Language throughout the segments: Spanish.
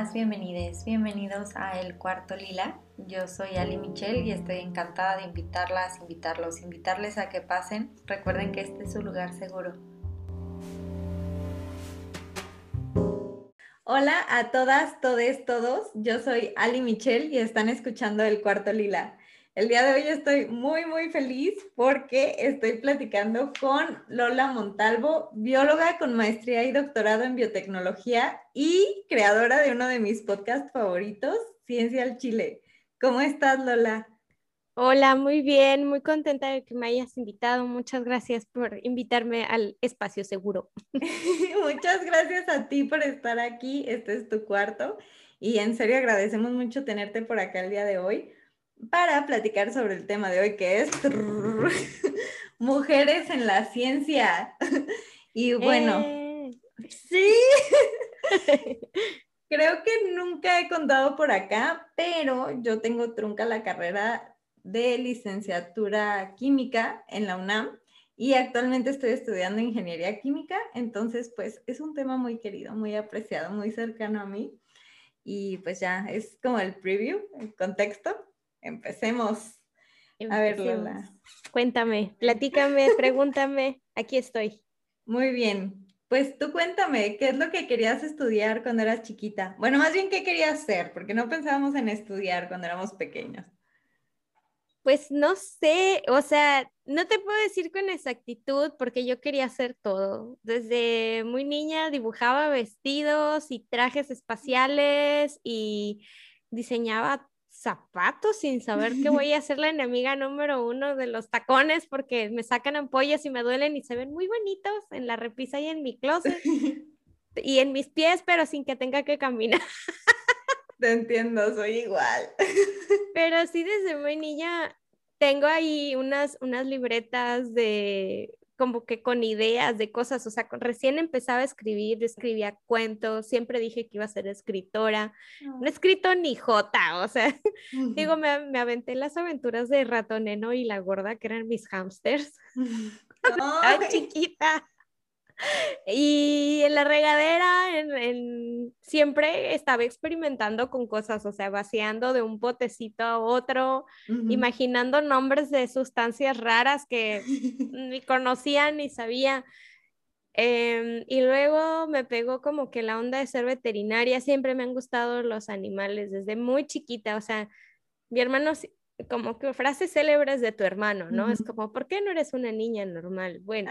Bienvenidas, bienvenides, bienvenidos a El Cuarto Lila. Yo soy Ali Michelle y estoy encantada de invitarlas, invitarlos, invitarles a que pasen. Recuerden que este es su lugar seguro. Hola a todas, todes, todos. Yo soy Ali Michelle y están escuchando El Cuarto Lila. El día de hoy estoy muy, muy feliz porque estoy platicando con Lola Montalvo, bióloga con maestría y doctorado en biotecnología y creadora de uno de mis podcasts favoritos, Ciencia al Chile. ¿Cómo estás, Lola? Hola, muy bien, muy contenta de que me hayas invitado. Muchas gracias por invitarme al espacio seguro. Muchas gracias a ti por estar aquí. Este es tu cuarto y en serio agradecemos mucho tenerte por acá el día de hoy para platicar sobre el tema de hoy que es mujeres en la ciencia. Y bueno, eh. sí, creo que nunca he contado por acá, pero yo tengo trunca la carrera de licenciatura química en la UNAM y actualmente estoy estudiando ingeniería química, entonces pues es un tema muy querido, muy apreciado, muy cercano a mí y pues ya es como el preview, el contexto Empecemos. A ver, Lola. Cuéntame, platícame, pregúntame. Aquí estoy. Muy bien. Pues tú cuéntame, ¿qué es lo que querías estudiar cuando eras chiquita? Bueno, más bien, ¿qué querías hacer? Porque no pensábamos en estudiar cuando éramos pequeños. Pues no sé, o sea, no te puedo decir con exactitud porque yo quería hacer todo. Desde muy niña dibujaba vestidos y trajes espaciales y diseñaba zapatos sin saber que voy a ser la enemiga número uno de los tacones porque me sacan ampollas y me duelen y se ven muy bonitos en la repisa y en mi closet y en mis pies, pero sin que tenga que caminar. Te entiendo, soy igual. Pero sí, desde muy niña tengo ahí unas, unas libretas de como que con ideas de cosas, o sea, recién empezaba a escribir, escribía cuentos, siempre dije que iba a ser escritora, no he escrito ni jota, o sea, digo, me, me, aventé las aventuras de Ratoneno y la gorda, que eran mis hamsters, Ay, chiquita. Y en la regadera, en, siempre estaba experimentando con cosas, o sea, vaciando de un botecito a otro, imaginando nombres de sustancias raras que ni conocía ni sabía. Em, y luego me pegó como que la onda de ser veterinaria, siempre me han gustado los animales desde muy chiquita, o sea, mi hermano como que frases célebres de tu hermano, ¿no? Es como, ¿por qué no eres una niña normal? Bueno.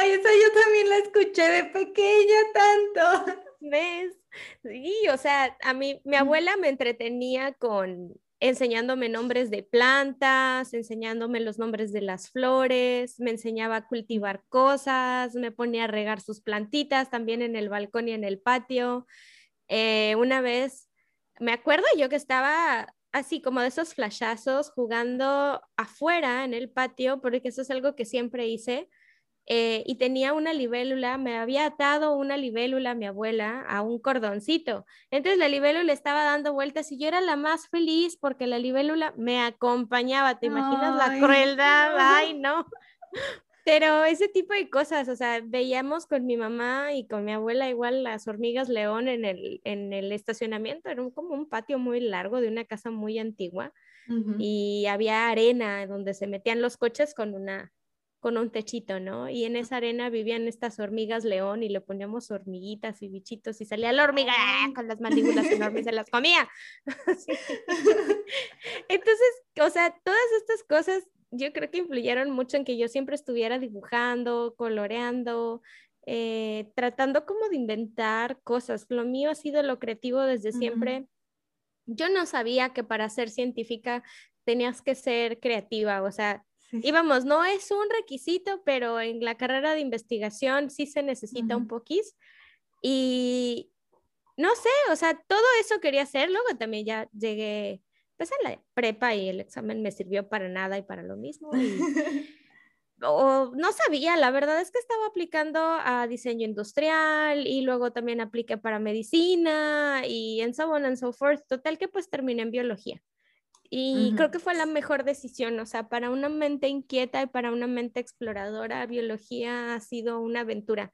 Ay, esa yo también la escuché de pequeña tanto. ¿Ves? Sí, o sea, a mí, mi abuela me entretenía con enseñándome nombres de plantas, enseñándome los nombres de las flores, me enseñaba a cultivar cosas, me ponía a regar sus plantitas también en el balcón y en el patio. Eh, una vez, me acuerdo yo que estaba así como de esos flashazos jugando afuera en el patio, porque eso es algo que siempre hice. Eh, y tenía una libélula, me había atado una libélula mi abuela a un cordoncito. Entonces la libélula estaba dando vueltas y yo era la más feliz porque la libélula me acompañaba. ¿Te imaginas la crueldad? Ay, no. Pero ese tipo de cosas, o sea, veíamos con mi mamá y con mi abuela igual las hormigas león en el, en el estacionamiento, era como un patio muy largo de una casa muy antigua y había arena donde se metían los coches con una con un techito, ¿no? Y en esa arena vivían estas hormigas león y le poníamos hormiguitas y bichitos y salía la hormiga con las mandíbulas enormes y se las comía. Entonces, o sea, todas estas cosas yo creo que influyeron mucho en que yo siempre estuviera dibujando, coloreando, eh, tratando como de inventar cosas. Lo mío ha sido lo creativo desde siempre. Yo no sabía que para ser científica tenías que ser creativa, o sea, íbamos, no es un requisito, pero en la carrera de investigación sí se necesita un poquís. Y no sé, o sea, todo eso quería hacer, luego también ya llegué pues en la prepa y el examen me sirvió para nada y para lo mismo. o no sabía, la verdad es que estaba aplicando a diseño industrial y luego también apliqué para medicina y en so on and so forth. Total que pues terminé en biología. Y creo que fue la mejor decisión, o sea, para una mente inquieta y para una mente exploradora, biología ha sido una aventura.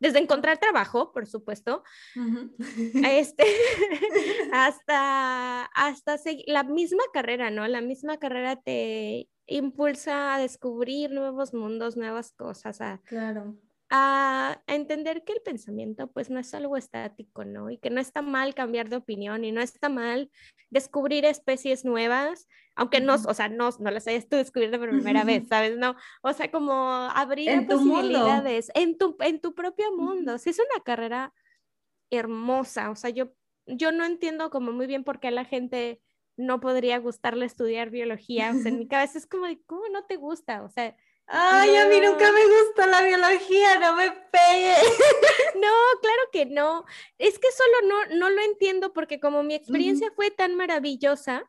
Desde encontrar trabajo, por supuesto, este, hasta, hasta la misma carrera, ¿no? La misma carrera te impulsa a descubrir nuevos mundos, nuevas cosas, a, claro a, entender que el pensamiento pues no es algo estático, ¿no? Y que no está mal cambiar de opinión y no está mal descubrir especies nuevas, aunque no, o sea, no, no las hayas tú descubierto por primera vez, ¿sabes? No, o sea, como abrir en posibilidades en tu, en tu propio mundo. Sí, es una carrera hermosa, o sea, yo, yo no entiendo como muy bien por qué a la gente no podría gustarle estudiar biología, o sea, en mi cabeza es como, ¿cómo no te gusta? O sea, Ay, a mí nunca me gusta la biología, no me pegue. No, claro que no. Es que solo no, no lo entiendo porque como mi experiencia fue tan maravillosa,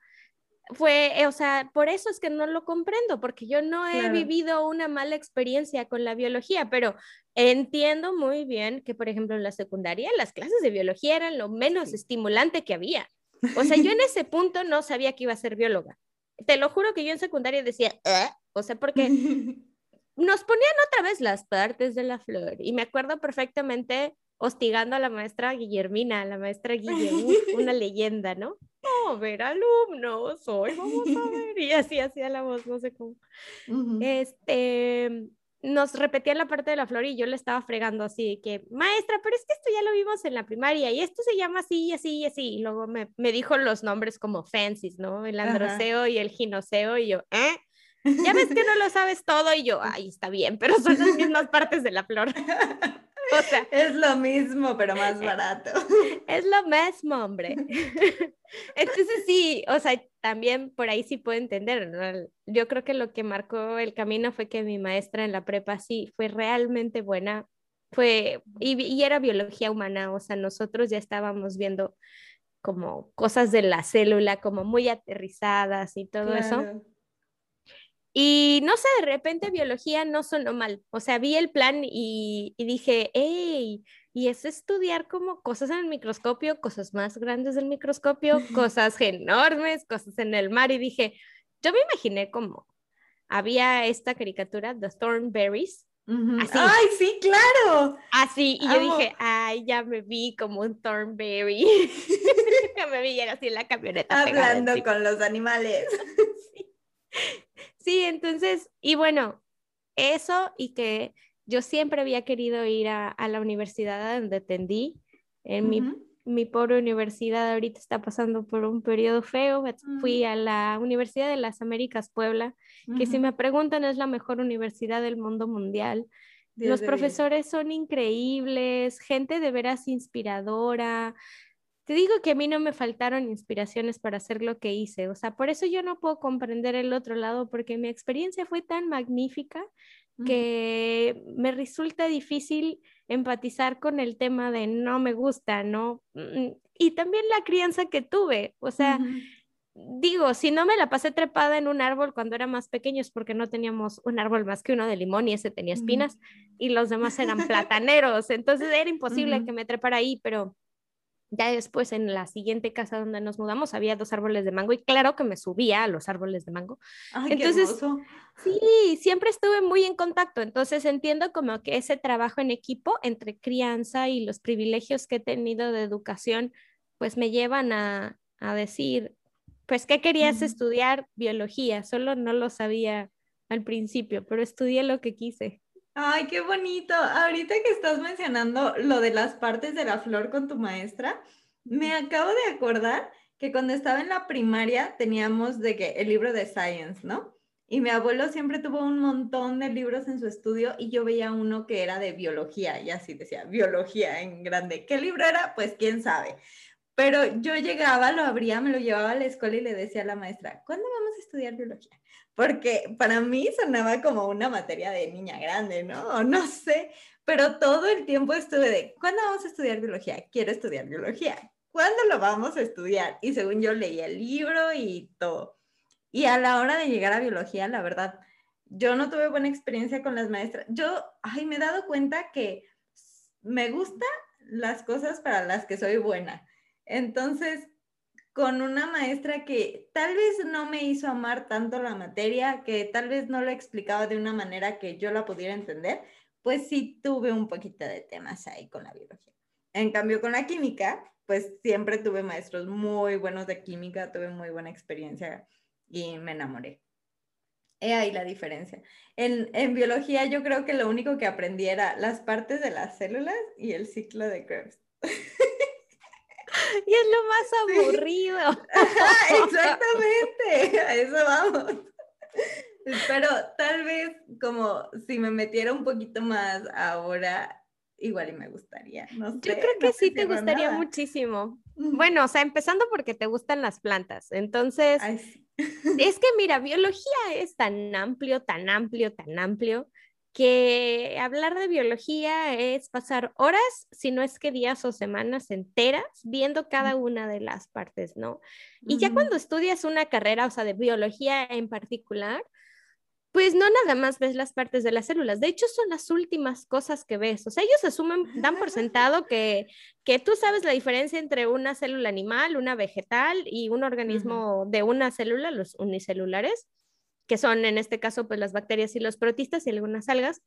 fue, eh, o sea, por eso es que no lo comprendo, porque yo no he vivido una mala experiencia con la biología, pero entiendo muy bien que, por ejemplo, en la secundaria las clases de biología eran lo menos estimulante que había. O sea, yo en ese punto no sabía que iba a ser bióloga. Te lo juro que yo en secundaria decía, ¿Eh? o sea, porque nos ponían otra vez las partes de la flor y me acuerdo perfectamente hostigando a la maestra Guillermina, la maestra Guillermo, una leyenda, ¿no? Oh, ver alumnos, hoy vamos a ver, y así hacía la voz, no sé cómo. Este, nos repetían la parte de la flor y yo le estaba fregando así, que, maestra, pero es que esto ya lo vimos en la primaria y esto se llama así y así y así. Y luego me, me dijo los nombres como fancies, ¿no? El androceo y el ginoceo y yo, ¿eh? Ya ves que no lo sabes todo y yo, ay, está bien, pero son las mismas partes de la flor. O sea, es lo mismo, pero más barato. Es lo mismo, hombre. Entonces sí, o sea, también por ahí sí puedo entender, ¿no? Yo creo que lo que marcó el camino fue que mi maestra en la prepa sí fue realmente buena, fue, y, era biología humana, o sea, nosotros ya estábamos viendo como cosas de la célula, como muy aterrizadas y todo eso. Y no sé, de repente biología no sonó mal. O sea, vi el plan y, dije, hey, y es estudiar como cosas en el microscopio, cosas más grandes del microscopio, cosas enormes, cosas en el mar. Y dije, yo me imaginé como había esta caricatura, The Thornberries. Así. ¡Ay, sí, claro! Así, y yo dije, ay, ya me vi como un Thornberry. ya me vi así en la camioneta. Hablando con los animales. Sí. Entonces, y bueno, eso y que yo siempre había querido ir a, la universidad donde atendí. En mi, mi, pobre universidad ahorita está pasando por un periodo feo. Fui mm. a la Universidad de las Américas Puebla, que si me preguntan es la mejor universidad del mundo mundial. Los profesores son increíbles, gente de veras inspiradora, te digo que a mí no me faltaron inspiraciones para hacer lo que hice, o sea, por eso yo no puedo comprender el otro lado, porque mi experiencia fue tan magnífica que me resulta difícil empatizar con el tema de no me gusta, ¿no? Mm, y también la crianza que tuve, o sea, digo, si no me la pasé trepada en un árbol cuando era más pequeño es porque no teníamos un árbol más que uno de limón y ese tenía espinas y los demás eran plataneros, entonces era imposible que me trepara ahí, pero ya después en la siguiente casa donde nos mudamos había dos árboles de mango y claro que me subía a los árboles de mango. Entonces, sí, siempre estuve muy en contacto. Entonces entiendo como que ese trabajo en equipo entre crianza y los privilegios que he tenido de educación, pues me llevan a, decir, pues, ¿qué querías estudiar? Biología, solo no lo sabía al principio, pero estudié lo que quise. Ay, qué bonito. Ahorita que estás mencionando lo de las partes de la flor con tu maestra, me acabo de acordar que cuando estaba en la primaria teníamos de que el libro de Science, ¿no? Y mi abuelo siempre tuvo un montón de libros en su estudio y yo veía uno que era de biología y así decía, biología en grande. ¿Qué libro era? Pues quién sabe. Pero yo llegaba, lo abría, me lo llevaba a la escuela y le decía a la maestra, ¿cuándo vamos a estudiar biología? Porque para mí sonaba como una materia de niña grande, ¿no? No sé, pero todo el tiempo estuve de, ¿cuándo vamos a estudiar biología? Quiero estudiar biología. ¿Cuándo lo vamos a estudiar? Y según yo leía el libro y todo. Y a la hora de llegar a biología, la verdad, yo no tuve buena experiencia con las maestras. Yo, ay, me he dado cuenta que me gustan las cosas para las que soy buena. Entonces, con una maestra que tal vez no me hizo amar tanto la materia, que tal vez no lo explicaba de una manera que yo la pudiera entender, pues sí tuve un poquito de temas ahí con la biología. En cambio, con la química, pues siempre tuve maestros muy buenos de química, tuve muy buena experiencia y me enamoré. He ahí la diferencia. En, en, biología yo creo que lo único que aprendí era las partes de las células y el ciclo de Krebs. Y es lo más aburrido. exactamente, a eso vamos. Pero tal vez como si me metiera un poquito más ahora, igual y me gustaría. No sé, Yo creo que sí te gustaría muchísimo. Bueno, o sea, empezando porque te gustan las plantas. Entonces, es que mira, biología es tan amplio, tan amplio, tan amplio, que hablar de biología es pasar horas, si no es que días o semanas enteras, viendo cada una de las partes, ¿no? Y ya cuando estudias una carrera, o sea, de biología en particular, pues no nada más ves las partes de las células, de hecho son las últimas cosas que ves, o sea, ellos asumen, dan por sentado que, que tú sabes la diferencia entre una célula animal, una vegetal y un organismo de una célula, los unicelulares, que son en este caso pues las bacterias y los protistas y algunas algas.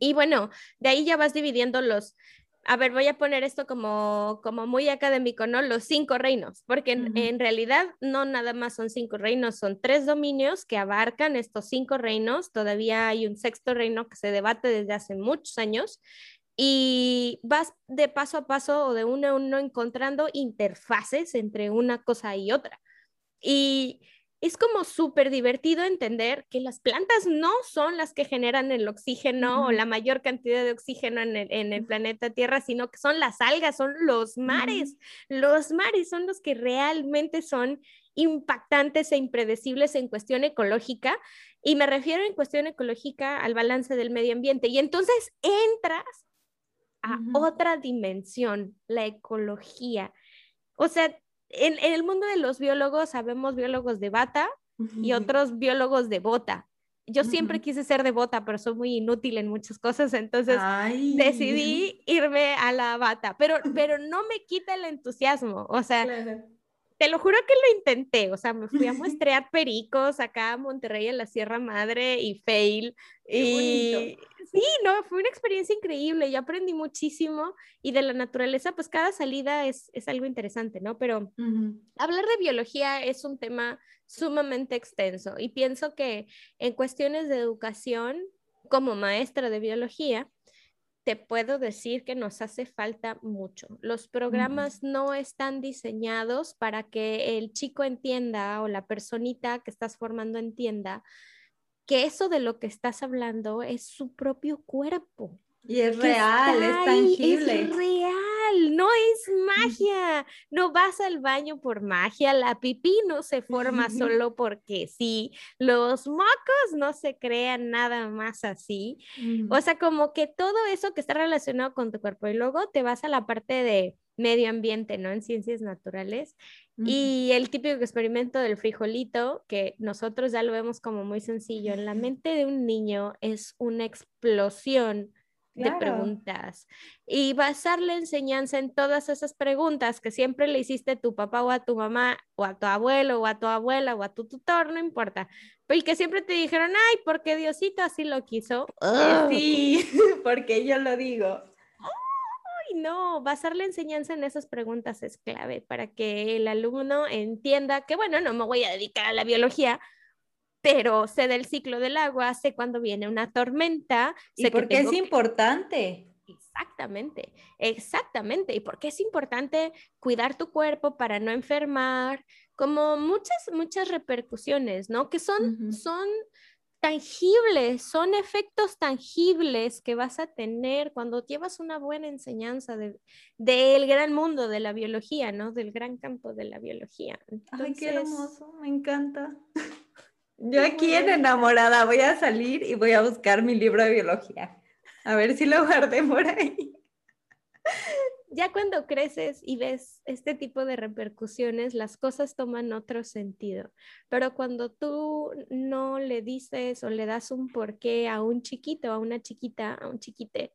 Y bueno, de ahí ya vas dividiendo los, a ver, voy a poner esto como, como muy académico, ¿no? Los cinco reinos, porque en, realidad no nada más son cinco reinos, son tres dominios que abarcan estos cinco reinos. Todavía hay un sexto reino que se debate desde hace muchos años y vas de paso a paso o de uno a uno encontrando interfaces entre una cosa y otra. Y es como súper divertido entender que las plantas no son las que generan el oxígeno o la mayor cantidad de oxígeno en el, planeta Tierra, sino que son las algas, son los mares. Los mares son los que realmente son impactantes e impredecibles en cuestión ecológica. Y me refiero en cuestión ecológica al balance del medio ambiente. Y entonces entras a otra dimensión, la ecología. O sea, en, el mundo de los biólogos sabemos biólogos de bata y otros biólogos de bota. Yo siempre quise ser de bota, pero soy muy inútil en muchas cosas, entonces decidí irme a la bata, pero, pero no me quita el entusiasmo, o sea, te lo juro que lo intenté, o sea, me fui a muestrear pericos acá a Monterrey en la Sierra Madre y fail. y sí, no, fue una experiencia increíble, yo aprendí muchísimo y de la naturaleza, pues cada salida es, es algo interesante, ¿no? Pero hablar de biología es un tema sumamente extenso y pienso que en cuestiones de educación, como maestra de biología, te puedo decir que nos hace falta mucho. Los programas no están diseñados para que el chico entienda o la personita que estás formando entienda que eso de lo que estás hablando es su propio cuerpo. Y es real, es tangible. Es real, no es magia. No vas al baño por magia, la pipí no se forma solo porque sí, los mocos no se crean nada más así. O sea, como que todo eso que está relacionado con tu cuerpo y luego te vas a la parte de medio ambiente, ¿no? En ciencias naturales. Y el típico experimento del frijolito, que nosotros ya lo vemos como muy sencillo, en la mente de un niño es una explosión de preguntas y basar la enseñanza en todas esas preguntas que siempre le hiciste a tu papá o a tu mamá o a tu abuelo o a tu abuela o a tu tutor, no importa, y que siempre te dijeron, ay, porque Diosito así lo quiso. Sí, porque yo lo digo. No, basar la enseñanza en esas preguntas es clave para que el alumno entienda que, bueno, no me voy a dedicar a la biología, pero sé del ciclo del agua, sé cuando viene una tormenta. Sé ¿Y por qué es importante? Exactamente, exactamente. ¿Y por qué es importante cuidar tu cuerpo para no enfermar? Como muchas, muchas repercusiones, ¿no? Que son, son tangibles, son efectos tangibles que vas a tener cuando llevas una buena enseñanza del de, gran mundo de la biología, ¿no? Del gran campo de la biología. Ay, qué hermoso, me encanta. Yo aquí en enamorada voy a salir y voy a buscar mi libro de biología. A ver si lo guardé por ahí. Ya cuando creces y ves este tipo de repercusiones, las cosas toman otro sentido. Pero cuando tú no le dices o le das un porqué a un chiquito, a una chiquita, a un chiquite,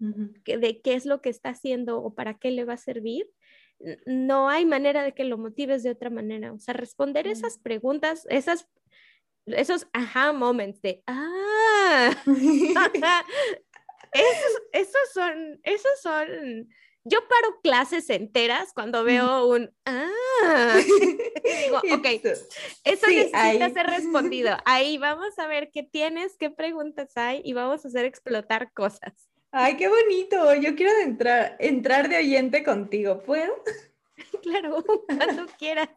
de qué es lo que está haciendo o para qué le va a servir, no hay manera de que lo motives de otra manera. O sea, responder esas preguntas, esas esos aha moments de, ah, esos, son, esos son, yo paro clases enteras cuando veo un, ah, digo, ok, eso necesita ser respondido. Ahí vamos a ver qué tienes, qué preguntas hay y vamos a hacer explotar cosas. Ay, qué bonito. Yo quiero entrar, entrar de oyente contigo. ¿Puedo? Claro, cuando quieras.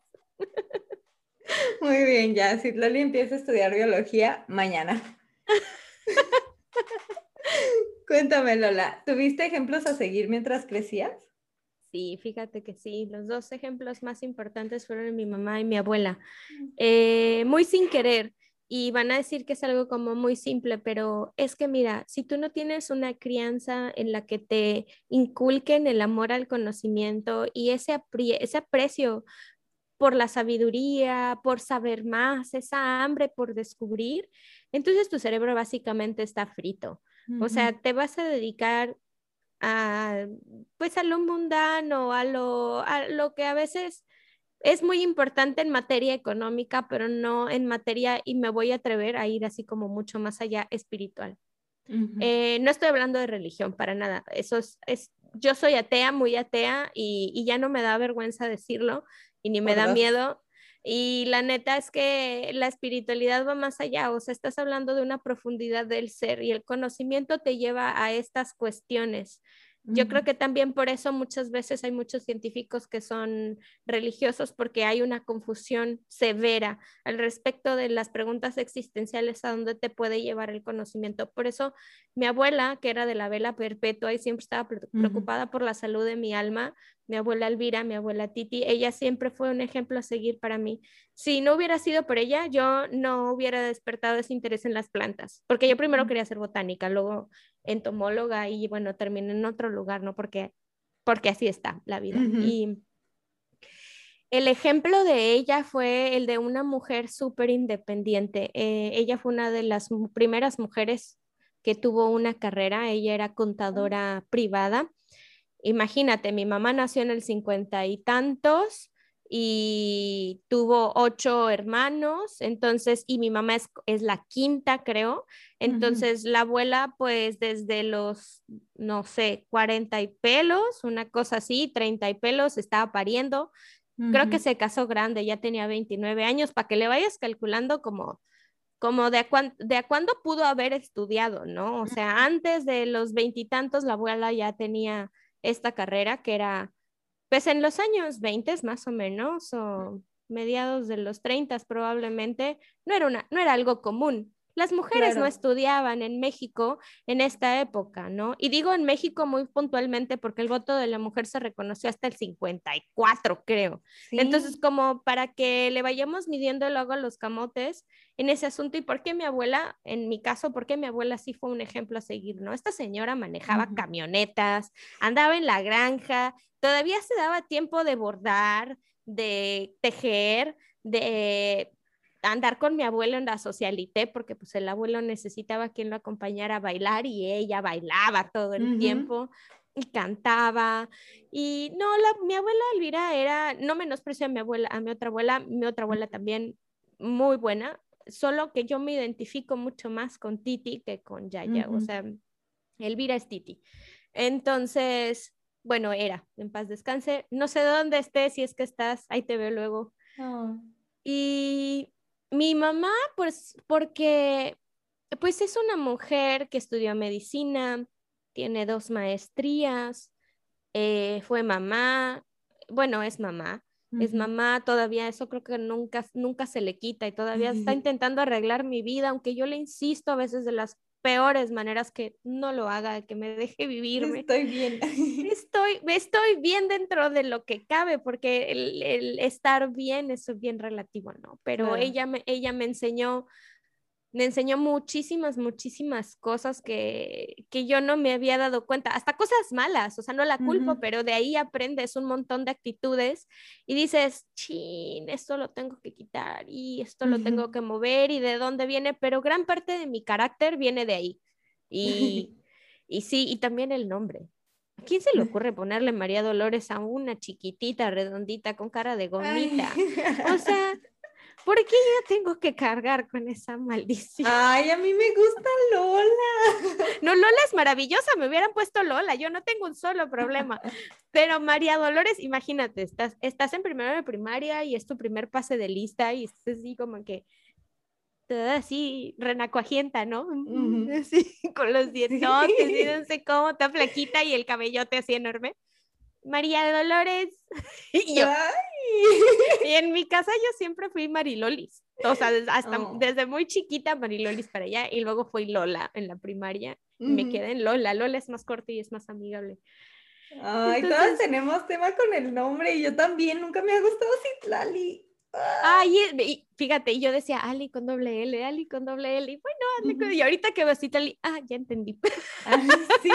Muy bien, ya. Si Loli empieza a estudiar biología, mañana. Cuéntame, Lola, ¿tuviste ejemplos a seguir mientras crecías? Sí, fíjate que sí. Los dos ejemplos más importantes fueron mi mamá y mi abuela. Eh, muy sin querer. Y van a decir que es algo como muy simple, pero es que mira, si tú no tienes una crianza en la que te inculquen el amor al conocimiento y ese, ese aprecio por la sabiduría, por saber más, esa hambre por descubrir, entonces tu cerebro básicamente está frito. O sea, te vas a dedicar a, pues a lo mundano, a lo, a lo que a veces es muy importante en materia económica, pero no en materia, y me voy a atrever a ir así como mucho más allá espiritual. Eh, no estoy hablando de religión para nada. Eso es, es yo soy atea, muy atea, y, y, ya no me da vergüenza decirlo y ni me da miedo. Y la neta es que la espiritualidad va más allá, o sea, estás hablando de una profundidad del ser y el conocimiento te lleva a estas cuestiones. Yo creo que también por eso muchas veces hay muchos científicos que son religiosos porque hay una confusión severa al respecto de las preguntas existenciales a dónde te puede llevar el conocimiento. Por eso mi abuela, que era de la vela perpetua y siempre estaba preocupada por la salud de mi alma, mi abuela Elvira, mi abuela Titi, ella siempre fue un ejemplo a seguir para mí. Si no hubiera sido por ella, yo no hubiera despertado ese interés en las plantas, porque yo primero quería ser botánica, luego entomóloga y bueno, terminé en otro lugar, ¿no? Porque, porque así está la vida. Y el ejemplo de ella fue el de una mujer súper independiente. Eh, ella fue una de las primeras mujeres que tuvo una carrera, ella era contadora privada Imagínate, mi mamá nació en el cincuenta y tantos y tuvo ocho hermanos, entonces, y mi mamá es, la quinta, creo. Entonces, la abuela, pues desde los, no sé, cuarenta y pelos, una cosa así, treinta y pelos, estaba pariendo. Creo que se casó grande, ya tenía 29 años, para que le vayas calculando como como de a, de a cuándo pudo haber estudiado, ¿no? O sea, antes de los veintitantos, la abuela ya tenía esta carrera, que era, pues en los años 20 más o menos, o mediados de los 30 probablemente, no era, una, no era algo común. Las mujeres no estudiaban en México en esta época, ¿no? Y digo en México muy puntualmente porque el voto de la mujer se reconoció hasta el 54, creo. Entonces, como para que le vayamos midiendo luego los camotes en ese asunto y por qué mi abuela, en mi caso, por qué mi abuela sí fue un ejemplo a seguir, ¿no? Esta señora manejaba camionetas, andaba en la granja, todavía se daba tiempo de bordar, de tejer, de andar con mi abuelo en la socialité, porque pues el abuelo necesitaba quien lo acompañara a bailar y ella bailaba todo el tiempo y cantaba. Y no, la, mi abuela Elvira era, no menosprecio a mi abuela, a mi otra abuela, mi otra abuela también muy buena, solo que yo me identifico mucho más con Titi que con Yaya, o sea, Elvira es Titi. Entonces, bueno, era, en paz descanse, no sé dónde estés, si es que estás, ahí te veo luego. Y mi mamá, pues, porque, pues es una mujer que estudió medicina, tiene dos maestrías, eh, fue mamá, bueno, es mamá, es mamá todavía, eso creo que nunca, nunca se le quita y todavía está intentando arreglar mi vida, aunque yo le insisto a veces de las peores maneras que no lo haga, que me deje vivirme. Estoy bien. Estoy, estoy bien dentro de lo que cabe, porque el, estar bien es bien relativo, ¿no? Pero ella, me, ella me enseñó me enseñó muchísimas, muchísimas cosas que, yo no me había dado cuenta, hasta cosas malas, o sea, no la culpo, pero de ahí aprendes un montón de actitudes y dices, chin, esto lo tengo que quitar y esto lo tengo que mover y de dónde viene, pero gran parte de mi carácter viene de ahí. Y, y sí, y también el nombre. ¿A quién se le ocurre ponerle María Dolores a una chiquitita, redondita, con cara de gomita? O sea, ¿Por qué yo tengo que cargar con esa maldición? Ay, a mí me gusta Lola. No, Lola es maravillosa, me hubieran puesto Lola, yo no tengo un solo problema. Pero María Dolores, imagínate, estás, estás en primero de primaria y es tu primer pase de lista y estás así como que toda así renacuajienta, ¿no? Así, con los dientotes y no sé cómo, tan flaquita y el cabellote así enorme. María Dolores. y yo. Y en mi casa yo siempre fui Marilolis. O sea, hasta, Oh. desde muy chiquita Marilolis para allá y luego fui Lola en la primaria. Me quedé en Lola. Lola es más corta y es más amigable. Ay, Entonces- todas tenemos tema con el nombre y yo también, nunca me ha gustado Citlali. Ay, y fíjate, y yo decía Ali con doble L, Ali con doble L. Y bueno, y ahorita que veo Citlali, ah, ya entendí. Ay, sí.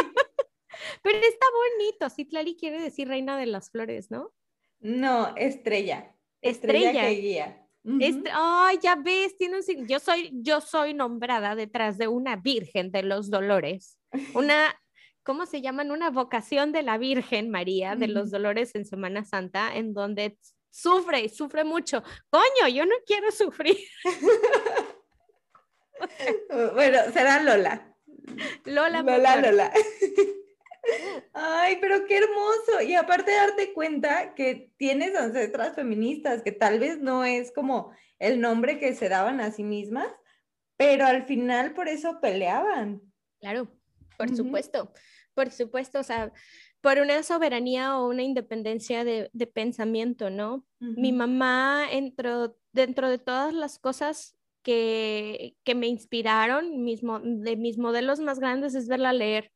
Pero está bonito. Citlali quiere decir reina de las flores, ¿no? No, estrella. Estrella. que guía. Este, ay, ya ves, tiene un Yo soy, yo soy nombrada detrás de una virgen de los dolores. Una, ¿cómo se llaman? Una vocación de la Virgen María de los. Dolores en Semana Santa, en donde sufre y sufre mucho. Coño, yo no quiero sufrir. Bueno, será Lola. Lola, Lola. Lola. Ay, pero qué hermoso. Y aparte darte cuenta que tienes ancestras feministas, que tal vez no es como el nombre que se daban a sí mismas, pero al final por eso peleaban. Claro, por supuesto, por supuesto, o sea, por una soberanía o una independencia de, de pensamiento, ¿no? Mi mamá entró dentro de todas las cosas que, que me inspiraron, mis de mis modelos más grandes es verla leer.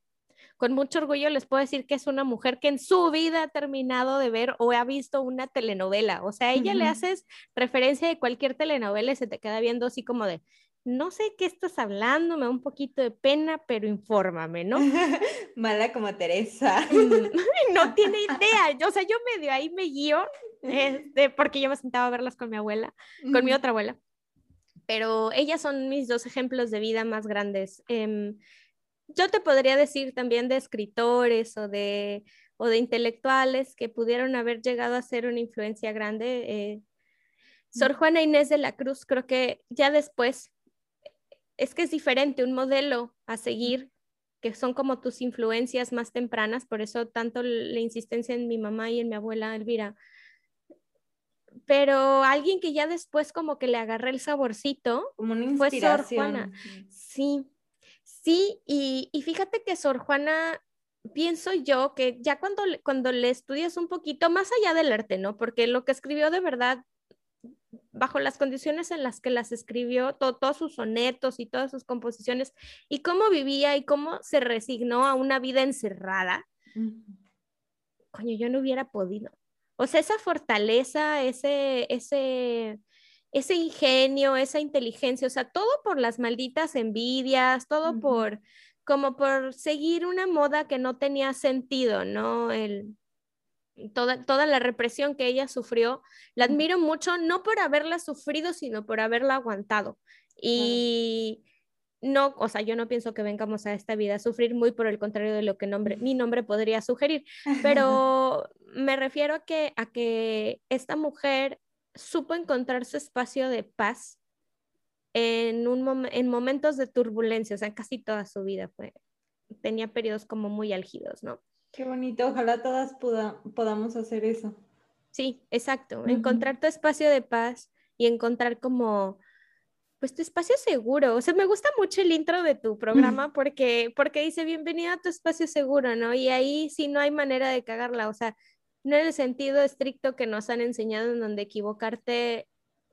Con mucho orgullo les puedo decir que es una mujer que en su vida ha terminado de ver o ha visto una telenovela. O sea, a ella le haces referencia de cualquier telenovela y se te queda viendo así como de, no sé qué estás hablando, me da un poquito de pena, pero infórmame, ¿no? Mala como Teresa. Mm, no tiene idea. Yo, o sea, yo medio ahí me guío, este, porque yo me sentaba a verlas con mi abuela, con mi otra abuela. Pero ellas son mis dos ejemplos de vida más grandes. Em, yo te podría decir también de escritores o de, o de intelectuales que pudieron haber llegado a ser una influencia grande. eh, Sor Juana Inés de la Cruz, creo que ya después es que es diferente, un modelo a seguir, que son como tus influencias más tempranas, por eso tanto la insistencia en mi mamá y en mi abuela Elvira. Pero alguien que ya después como que le agarré el saborcito, Como una fue Sor. Juana. sí, sí, y, y fíjate que Sor Juana, pienso yo que ya cuando, le- cuando le estudias un poquito más allá del arte, ¿no? Porque lo que escribió de verdad bajo las condiciones en las que las escribió, to- todos sus sonetos y todas sus composiciones, y cómo vivía y cómo se resignó a una vida encerrada, coño, yo no hubiera podido. O sea, esa fortaleza, ese, ese, ese ingenio, esa inteligencia, o sea, todo por las malditas envidias, todo por, como por seguir una moda que no tenía sentido, ¿no? El, toda, toda la represión que ella sufrió, la admiro mucho, no por haberla sufrido, sino por haberla aguantado. Y no, o sea, yo no pienso que vengamos a esta vida a sufrir, muy por el contrario de lo que nombre, mi nombre podría sugerir, pero me refiero a que, a que esta mujer supo encontrar su espacio de paz en, un mom- en momentos de turbulencia, o sea, casi toda su vida fue, tenía periodos como muy álgidos, ¿no? Qué bonito, ojalá todas poda- podamos hacer eso. Sí, exacto. Ujú. Encontrar tu espacio de paz y encontrar como, pues tu espacio seguro. O sea, me gusta mucho el intro de tu programa porque, porque dice bienvenido a tu espacio seguro, ¿no? Y ahí sí no hay manera de cagarla. O sea, no en el sentido estricto que nos han enseñado en donde equivocarte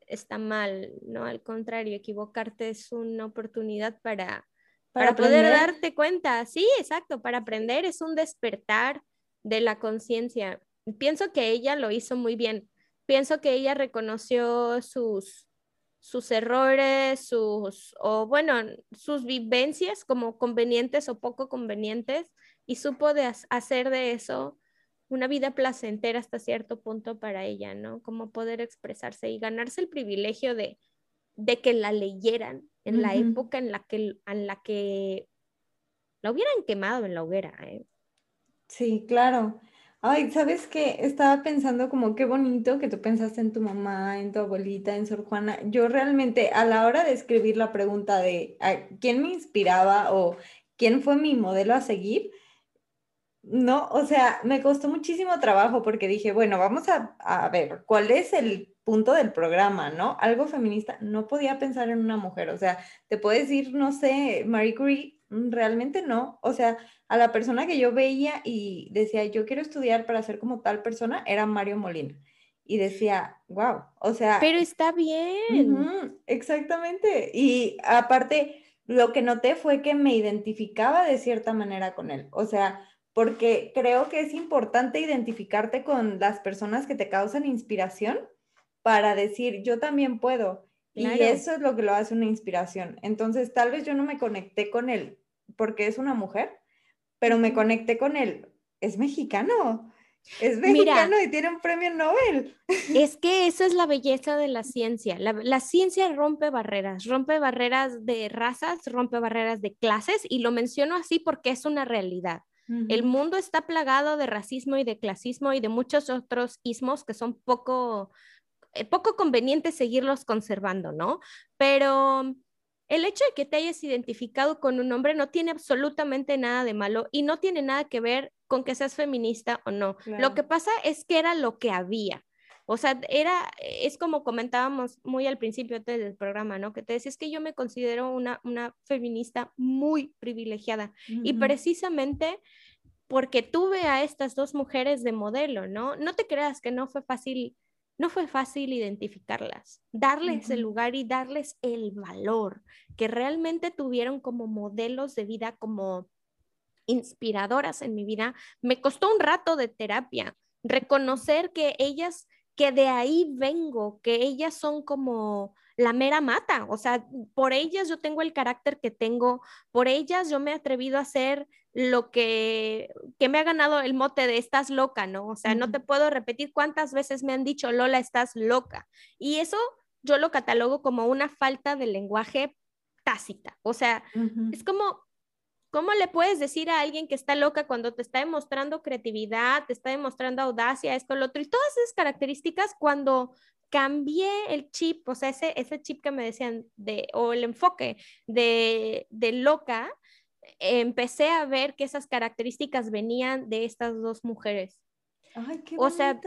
está mal, ¿no? Al contrario, equivocarte es una oportunidad para, para, poder darte cuenta. Sí, exacto, para aprender es un despertar de la conciencia. Pienso que ella lo hizo muy bien. Pienso que ella reconoció sus, sus errores, sus, o bueno, sus vivencias como convenientes o poco convenientes y supo de ha- hacer de eso una vida placentera hasta cierto punto para ella, ¿no? Como poder expresarse y ganarse el privilegio de, de que la leyeran en la época en la que, en la que la hubieran quemado en la hoguera. ¿eh? Sí, claro. Ay, ¿sabes qué? Estaba pensando como qué bonito que tú pensaste en tu mamá, en tu abuelita, en Sor Juana. Yo realmente a la hora de escribir la pregunta de quién me inspiraba o quién fue mi modelo a seguir, no, o sea, me costó muchísimo trabajo porque dije, bueno, vamos a, a ver, ¿cuál es el punto del programa, ¿no? Algo feminista, no podía pensar en una mujer, o sea, te puedes decir, no sé, Marie Curie, mm, realmente no, o sea, a la persona que yo veía y decía, yo quiero estudiar para ser como tal persona, era Mario Molina. Y decía, wow, o sea... Pero está bien. exactamente. Y aparte, lo que noté fue que me identificaba de cierta manera con él. O sea, porque creo que es importante identificarte con las personas que te causan inspiración para decir, yo también puedo. Y eso es lo que lo hace una inspiración. Entonces, tal vez yo no me conecté con él porque es una mujer, pero me conecté con él. Es mexicano. Es mexicano y tiene un premio Nobel. Es que esa es la belleza de la ciencia. La, ciencia rompe barreras, rompe barreras de razas, rompe barreras de clases y lo menciono así porque es una realidad. El mundo está plagado de racismo y de clasismo y de muchos otros ismos que son poco eh, poco conveniente seguirlos conservando, ¿no? Pero el hecho de que te hayas identificado con un hombre no tiene absolutamente nada de malo y no tiene nada que ver con que seas feminista o no. Lo que pasa es que era lo que había. O sea, era, es como comentábamos muy al principio del programa, ¿no? Que te decía, es que yo me considero una, una feminista muy privilegiada. Y precisamente porque tuve a estas dos mujeres de modelo, ¿no? No te creas que no fue fácil no fue fácil identificarlas, darles el lugar y darles el valor que realmente tuvieron como modelos de vida, como inspiradoras en mi vida. Me costó un rato de terapia reconocer que ellas, que de ahí vengo, que ellas son como la mera mata, o sea, por ellas yo tengo el carácter que tengo, por ellas yo me he atrevido a hacer lo que, que me ha ganado el mote de estás loca, ¿no? O sea, no te puedo repetir cuántas veces me han dicho, Lola, estás loca. Y eso yo lo catalogo como una falta de lenguaje tácita, o sea, es como, ¿Cómo le puedes decir a alguien que está loca cuando te está demostrando creatividad, te está demostrando audacia, esto, lo otro? Y todas esas características cuando cambié el chip, o sea, ese, ese chip que me decían, de, o el enfoque de, de loca, empecé a ver que esas características venían de estas dos mujeres. Ay, qué bonito. O sea,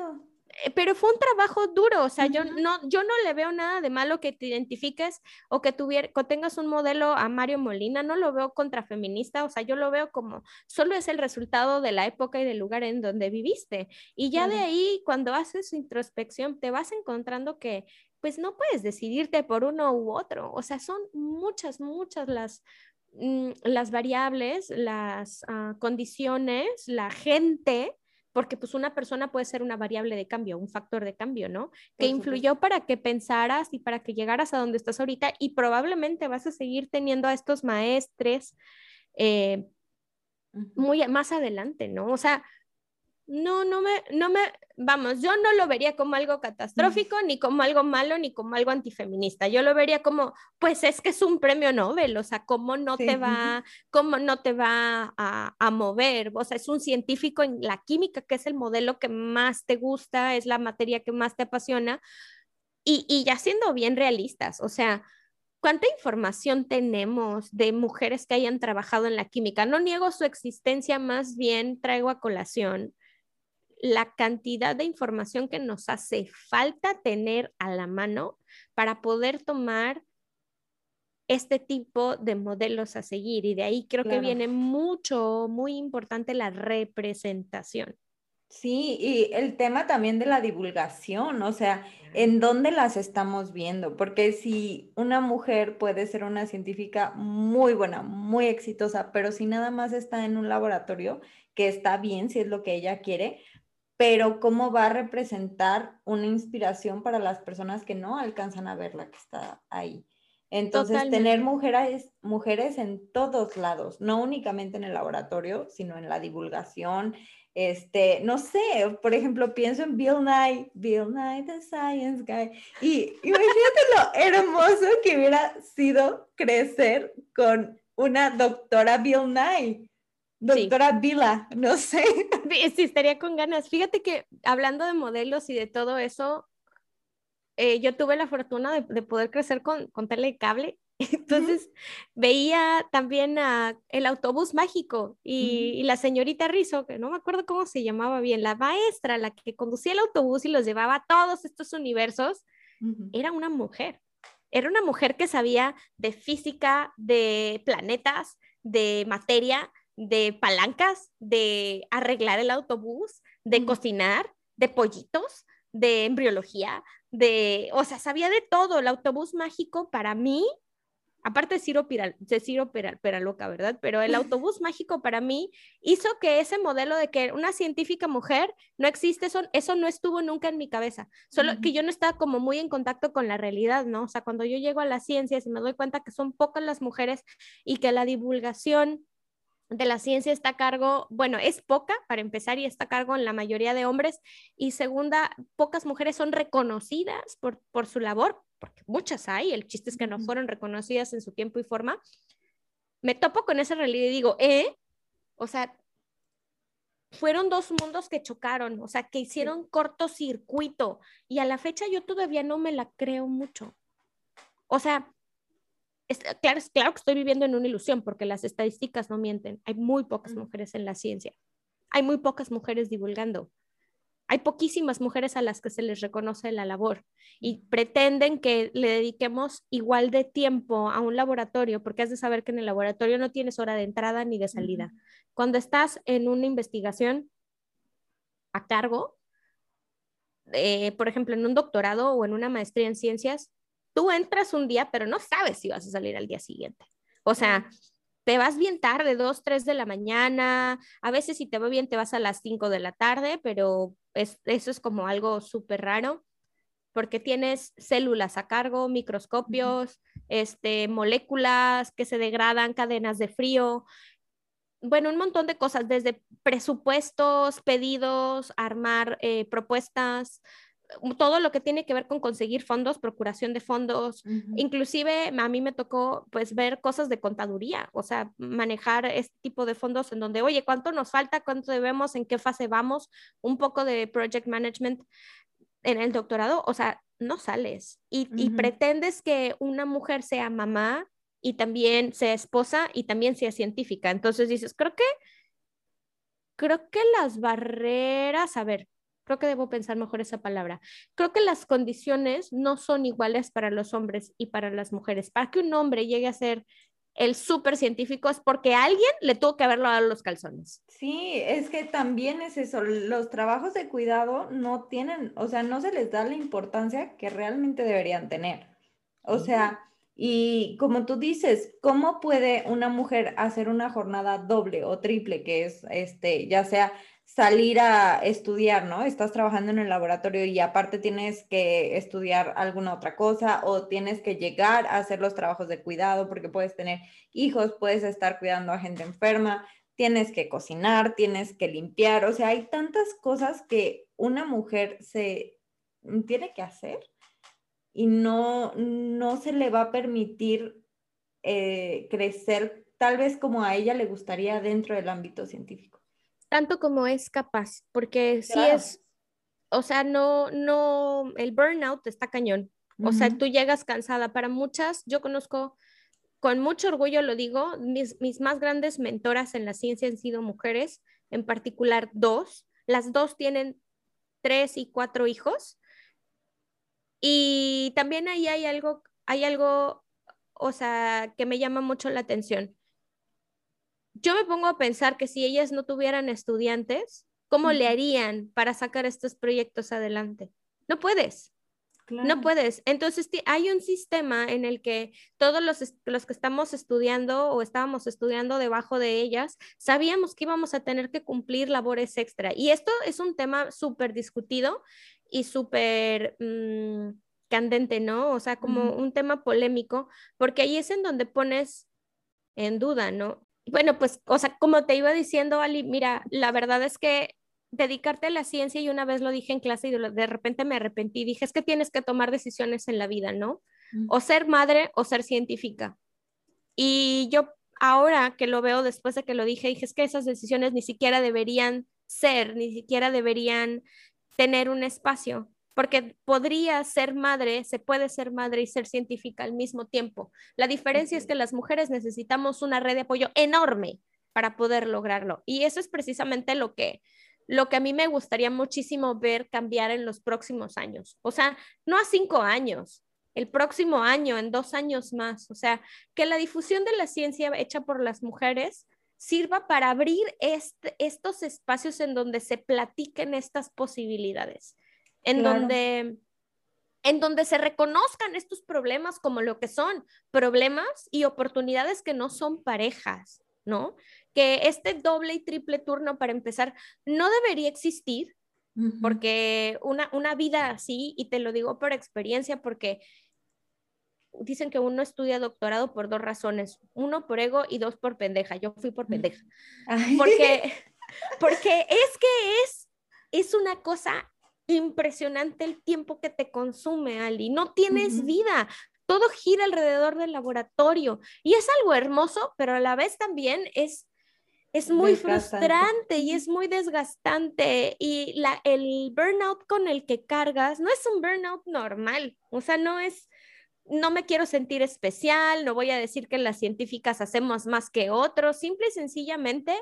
pero fue un trabajo duro, o sea, yo, no, yo no le veo nada de malo que te identifiques o que, tuviera, tengas un modelo a Mario Molina, no lo veo contrafeminista, o sea, yo lo veo como solo es el resultado de la época y del lugar en donde viviste. Y ya de ahí, cuando haces introspección, te vas encontrando que pues no puedes decidirte por uno u otro, o sea, son muchas, muchas las, mm, las variables, las ah, condiciones, la gente porque pues una persona puede ser una variable de cambio, un factor de cambio, ¿no? Que influyó para que pensaras y para que llegaras a donde estás ahorita y probablemente vas a seguir teniendo a estos maestres eh, muy más adelante, ¿no? O sea, no, no me, no me, vamos, yo no lo vería como algo catastrófico, ni como algo malo, ni como algo antifeminista. Yo lo vería como, pues es que es un premio Nobel, o sea, cómo no te va, cómo no te va a, a, mover. O sea, es un científico en la química, que es el modelo que más te gusta, es la materia que más te apasiona. Y, y ya siendo bien realistas, o sea, ¿Cuánta información tenemos de mujeres que hayan trabajado en la química? No niego su existencia, más bien traigo a colación la cantidad de información que nos hace falta tener a la mano para poder tomar este tipo de modelos a seguir. Y de ahí creo que viene mucho, muy importante la representación. Sí, y el tema también de la divulgación, o sea, ¿en dónde las estamos viendo? Porque si una mujer puede ser una científica muy buena, muy exitosa, pero si nada más está en un laboratorio, que está bien si es lo que ella quiere, pero cómo va a representar una inspiración para las personas que no alcanzan a ver la que está ahí. Entonces, tener mujeres, mujeres en todos lados, no únicamente en el laboratorio, sino en la divulgación. Este, no sé, por ejemplo, pienso en Bill Nye, Bill Nye, the Science Guy, y imagínate lo hermoso que hubiera sido crecer con una doctora Bill Nye. Doctora Vila, no sé. Sí, estaría con ganas. Fíjate que hablando de modelos y de todo eso, eh, yo tuve la fortuna de, poder crecer con, con tele cable. Entonces veía también a el autobús mágico y, la señorita Rizzo, que no me acuerdo cómo se llamaba bien, la maestra, la que conducía el autobús y los llevaba a todos estos universos, era una mujer. Era una mujer que sabía de física, de planetas, de materia, de palancas, de arreglar el autobús, de cocinar, de pollitos, de embriología, de, o sea, sabía de todo. El autobús mágico para mí, aparte de Ciro, Piral, de Ciro Peraloca, ¿verdad? Pero el autobús mágico para mí hizo que ese modelo de que una científica mujer no existe, eso, eso no estuvo nunca en mi cabeza. Solo que yo no estaba como muy en contacto con la realidad, ¿no? O sea, cuando yo llego a las ciencias y me doy cuenta que son pocas las mujeres y que la divulgación de la ciencia está a cargo, bueno, es poca para empezar y está a cargo en la mayoría de hombres. Y segunda, pocas mujeres son reconocidas por, por su labor, porque muchas hay, el chiste es que no fueron reconocidas en su tiempo y forma. Me topo con esa realidad y digo, ¿eh? O sea, fueron dos mundos que chocaron, o sea, que hicieron cortocircuito y a la fecha yo todavía no me la creo mucho. O sea, claro, es claro que estoy viviendo en una ilusión porque las estadísticas no mienten. Hay muy pocas mujeres en la ciencia. Hay muy pocas mujeres divulgando. Hay poquísimas mujeres a las que se les reconoce la labor y pretenden que le dediquemos igual de tiempo a un laboratorio, porque has de saber que en el laboratorio no tienes hora de entrada ni de salida. Cuando estás en una investigación a cargo, eh, por ejemplo, en un doctorado o en una maestría en ciencias, tú entras un día, pero no sabes si vas a salir al día siguiente. O sea, te vas bien tarde, dos, tres de la mañana, a veces si te va bien te vas a las cinco de la tarde, pero eso es como algo súper raro porque tienes células a cargo, microscopios, este, moléculas que se degradan, cadenas de frío, bueno, un montón de cosas, desde presupuestos, pedidos, armar eh, propuestas, todo lo que tiene que ver con conseguir fondos, procuración de fondos, inclusive a mí me tocó pues ver cosas de contaduría, o sea, manejar este tipo de fondos en donde, oye, ¿cuánto nos falta? ¿Cuánto debemos? ¿En qué fase vamos? Un poco de project management en el doctorado, o sea, no sales y, y pretendes que una mujer sea mamá y también sea esposa y también sea científica. Entonces dices, creo que, creo que las barreras, a ver, Creo que debo pensar mejor esa palabra. Creo que las condiciones no son iguales para los hombres y para las mujeres. Para que un hombre llegue a ser el súper científico es porque alguien le tuvo que haberlo dado los calzones. Sí, es que también es eso, los trabajos de cuidado no tienen, o sea, no se les da la importancia que realmente deberían tener. O sea, y como tú dices, ¿cómo puede una mujer hacer una jornada doble o triple, que es, este, ya sea salir a estudiar, ¿no? Estás trabajando en el laboratorio y aparte tienes que estudiar alguna otra cosa o tienes que llegar a hacer los trabajos de cuidado porque puedes tener hijos, puedes estar cuidando a gente enferma, tienes que cocinar, tienes que limpiar, o sea, hay tantas cosas que una mujer se tiene que hacer y no, no se le va a permitir eh, crecer tal vez como a ella le gustaría dentro del ámbito científico tanto como es capaz, porque si es, o sea, no, no, el burnout está cañón. O sea, tú llegas cansada. Para muchas, yo conozco, con mucho orgullo lo digo, mis, mis más grandes mentoras en la ciencia han sido mujeres, en particular dos. Las dos tienen tres y cuatro hijos. Y también ahí hay algo, hay algo, o sea, que me llama mucho la atención yo me pongo a pensar que si ellas no tuvieran estudiantes, ¿cómo le harían para sacar estos proyectos adelante? No puedes. No puedes. Entonces, hay un sistema en el que todos los, los, que estamos estudiando o estábamos estudiando debajo de ellas, sabíamos que íbamos a tener que cumplir labores extra. Y esto es un tema súper discutido y súper mm, candente, ¿no? O sea, como un tema polémico, porque ahí es en donde pones en duda, ¿no? Bueno, pues, o sea, como te iba diciendo, Ali, mira, la verdad es que dedicarte a la ciencia, y una vez lo dije en clase y de, repente me arrepentí, dije, es que tienes que tomar decisiones en la vida, ¿no? O ser madre o ser científica. Y yo ahora que lo veo después de que lo dije, dije, es que esas decisiones ni siquiera deberían ser, ni siquiera deberían tener un espacio, porque podría ser madre, se puede ser madre y ser científica al mismo tiempo. La diferencia es que las mujeres necesitamos una red de apoyo enorme para poder lograrlo. Y eso es precisamente lo que, lo que a mí me gustaría muchísimo ver cambiar en los próximos años. O sea, no a cinco años, el próximo año, en dos años más. O sea, que la difusión de la ciencia hecha por las mujeres sirva para abrir estos espacios en donde se platiquen estas posibilidades, en donde en donde se reconozcan estos problemas como lo que son, problemas y oportunidades que no son parejas, ¿no? Que este doble y triple turno para empezar no debería existir, porque una, una vida así, y te lo digo por experiencia, porque dicen que uno estudia doctorado por dos razones, uno por ego y dos por pendeja. Yo fui por pendeja. Porque, porque es que es, es una cosa impresionante el tiempo que te consume, Ali. No tienes vida. Todo gira alrededor del laboratorio y es algo hermoso, pero a la vez también es es muy frustrante y es muy desgastante y la, el burnout con el que cargas no es un burnout normal, o sea, no es, no me quiero sentir especial, no voy a decir que las científicas hacemos más que otros, simple y sencillamente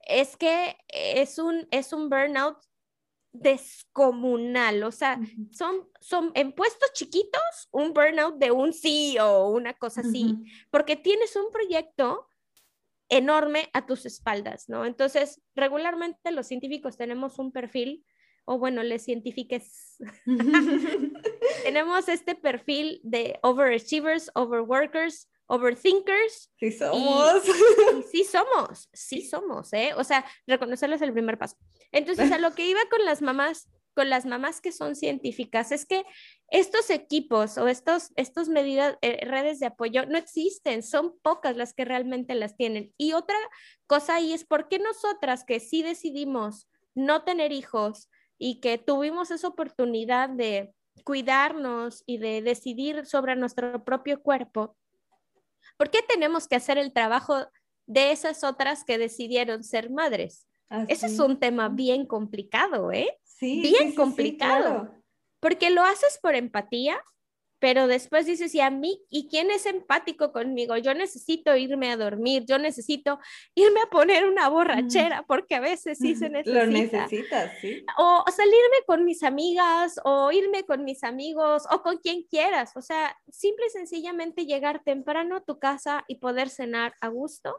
es que es un, es un burnout descomunal, o sea, son, son en puestos chiquitos un burnout de un CEO, una cosa así, porque tienes un proyecto enorme a tus espaldas, ¿no? Entonces, regularmente los científicos tenemos un perfil o bueno, les científicos, tenemos este perfil de overachievers, overworkers, overthinkers. Sí somos. sí somos, sí somos, ¿eh? O sea, reconocerles el primer paso. Entonces, a lo que iba con las mamás, con las mamás que son científicas, es que estos equipos o estos, estos medidas, eh, redes de apoyo no existen, son pocas las que realmente las tienen. Y otra cosa ahí es por qué nosotras que sí decidimos no tener hijos, y que tuvimos esa oportunidad de cuidarnos y de decidir sobre nuestro propio cuerpo, ¿por qué tenemos que hacer el trabajo de esas otras que decidieron ser madres? Ese es un tema bien complicado, ¿eh? Sí. Bien complicado. Porque lo haces por empatía, pero después dices, ¿y a mí? ¿Y quién es empático conmigo? Yo necesito irme a dormir, yo necesito irme a poner una borrachera, porque a veces sí se necesita. Lo necesitas, sí. O, salirme con mis amigas, o irme con mis amigos, o con quien quieras. O sea, simple y sencillamente llegar temprano a tu casa y poder cenar a gusto,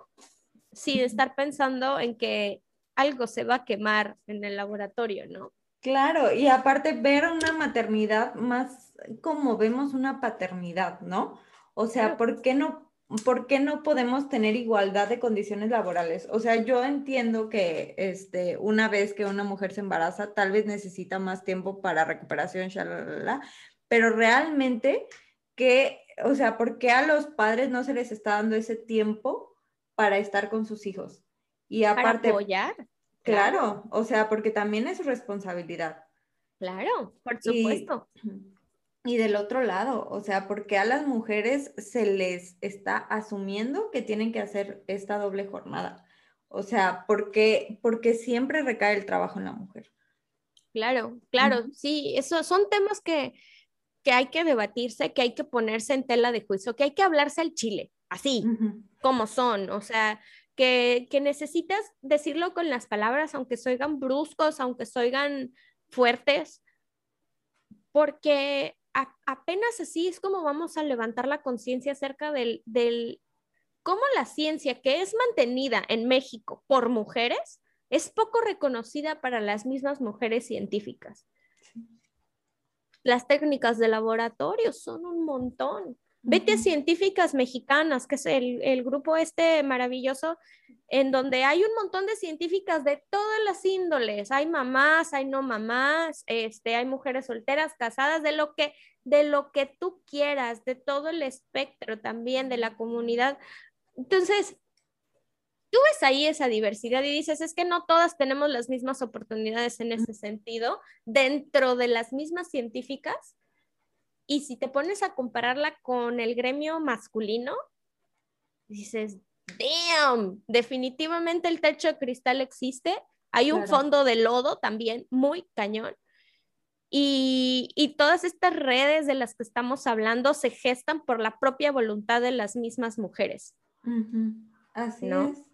sin estar pensando en que algo se va a quemar en el laboratorio, ¿no? Claro, y aparte ver una maternidad más como vemos una paternidad, ¿no? O sea, ¿por qué no, por qué no podemos tener igualdad de condiciones laborales? O sea, yo entiendo que este, una vez que una mujer se embaraza, tal vez necesita más tiempo para recuperación, shalala, pero realmente que, o sea, ¿por qué a los padres no se les está dando ese tiempo para estar con sus hijos? Y aparte... Para apoyar. Claro, o sea, porque también es su responsabilidad. Claro, por supuesto. Y, del otro lado, o sea, porque a las mujeres se les está asumiendo que tienen que hacer esta doble jornada. O sea, porque, porque siempre recae el trabajo en la mujer. Claro, claro, sí, eso son temas que, que hay que debatirse, que hay que ponerse en tela de juicio, que hay que hablarse al chile, así como son. O sea, que, necesitas decirlo con las palabras, aunque se oigan bruscos, aunque se oigan fuertes, porque apenas así es como vamos a levantar la conciencia acerca del, del cómo la ciencia que es mantenida en México por mujeres es poco reconocida para las mismas mujeres científicas. Las técnicas de laboratorio son un montón. Vete a Científicas Mexicanas, que es el, grupo este maravilloso, en donde hay un montón de científicas de todas las índoles. Hay mamás, hay no mamás, este, hay mujeres solteras, casadas, de lo que, de lo que tú quieras, de todo el espectro también de la comunidad. Entonces, tú ves ahí esa diversidad y dices, es que no todas tenemos las mismas oportunidades en ese sentido, dentro de las mismas científicas y si te pones a compararla con el gremio masculino, dices, damn, definitivamente el techo de cristal existe. Hay un fondo de lodo también muy cañón. Y, y, todas estas redes de las que estamos hablando se gestan por la propia voluntad de las mismas mujeres. Así es.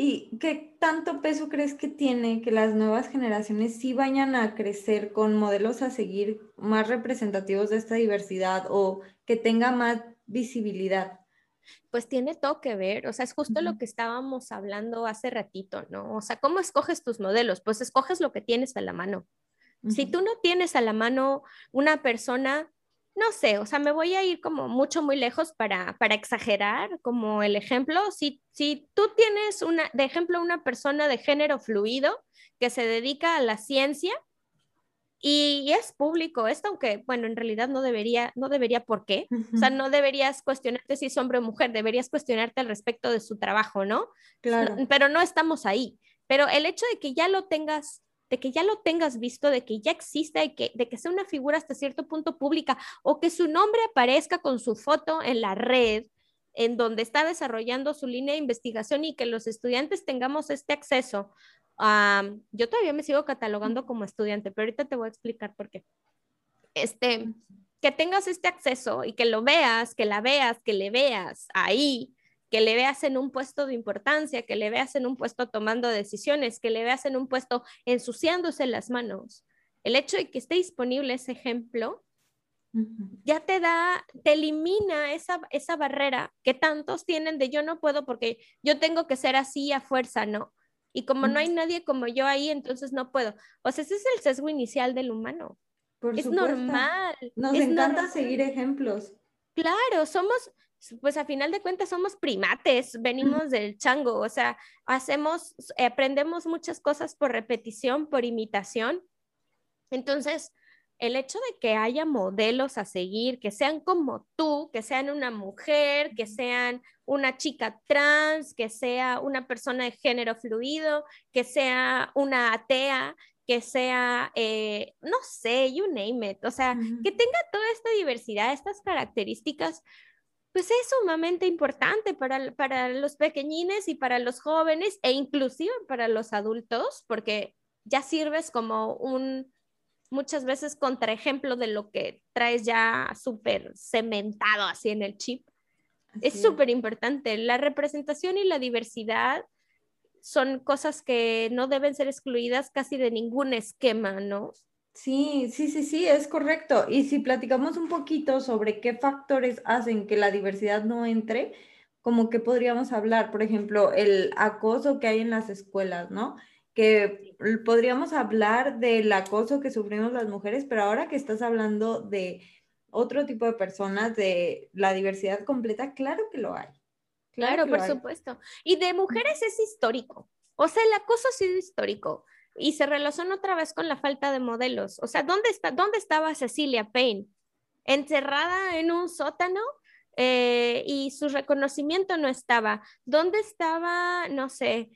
¿Y qué tanto peso crees que tiene que las nuevas generaciones sí vayan a crecer con modelos a seguir más representativos de esta diversidad o que tenga más visibilidad? Pues tiene todo que ver, o sea, es justo lo que estábamos hablando hace ratito, ¿no? O sea, ¿cómo escoges tus modelos? Pues escoges lo que tienes a la mano. Si tú no tienes a la mano una persona, no sé, o sea, me voy a ir como mucho, muy lejos para, para exagerar como el ejemplo. Si, si tú tienes una, de ejemplo, una persona de género fluido que se dedica a la ciencia, y es público esto, aunque bueno, en realidad no debería, no debería por qué. O sea, no deberías cuestionarte si es hombre o mujer, deberías cuestionarte al respecto de su trabajo, ¿no? Claro. pero no estamos ahí. Pero el hecho de que ya lo tengas de que ya lo tengas visto, de que ya exista y que, de que sea una figura hasta cierto punto pública o que su nombre aparezca con su foto en la red en donde está desarrollando su línea de investigación y que los estudiantes tengamos este acceso. yo todavía me sigo catalogando como estudiante, pero ahorita te voy a explicar por qué. Este, que tengas este acceso y que lo veas, que la veas, que le veas ahí, que le veas en un puesto de importancia, que le veas en un puesto tomando decisiones, que le veas en un puesto ensuciándose las manos. El hecho de que esté disponible ese ejemplo ya te da, te elimina esa, esa barrera que tantos tienen de yo no puedo porque yo tengo que ser así a fuerza, ¿no? Y como no hay nadie como yo ahí, entonces no puedo. O sea, ese es el sesgo inicial del humano. es normal. Nos encanta seguir ejemplos. Claro, somos, pues a final de cuentas somos primates, venimos del chango, o sea, hacemos, aprendemos muchas cosas por repetición, por imitación. Entonces, el hecho de que haya modelos a seguir, que sean como tú, que sean una mujer, que sean una chica trans, que sea una persona de género fluido, que sea una atea, que sea, eh, no sé, you name it, o sea, que tenga toda esta diversidad, estas características, pues es sumamente importante para, para los pequeñines y para los jóvenes e inclusive para los adultos, porque ya sirves como un, muchas veces contraejemplo de lo que traes ya súper cementado así en el chip. es súper importante. La representación y la diversidad son cosas que no deben ser excluidas casi de ningún esquema, ¿no? Sí, sí, sí, sí, es correcto. Y si platicamos un poquito sobre qué factores hacen que la diversidad no entre, como que podríamos hablar, por ejemplo, el acoso que hay en las escuelas, ¿no? Que podríamos hablar del acoso que sufrimos las mujeres, pero ahora que estás hablando de otro tipo de personas, de la diversidad completa, claro que lo hay. Claro, por supuesto. Y de mujeres es histórico. O sea, el acoso ha sido histórico y se relaciona otra vez con la falta de modelos. O sea, ¿dónde, está, dónde estaba Cecilia Payne? Encerrada en un sótano eh, y su reconocimiento no estaba. ¿Dónde estaba, no sé,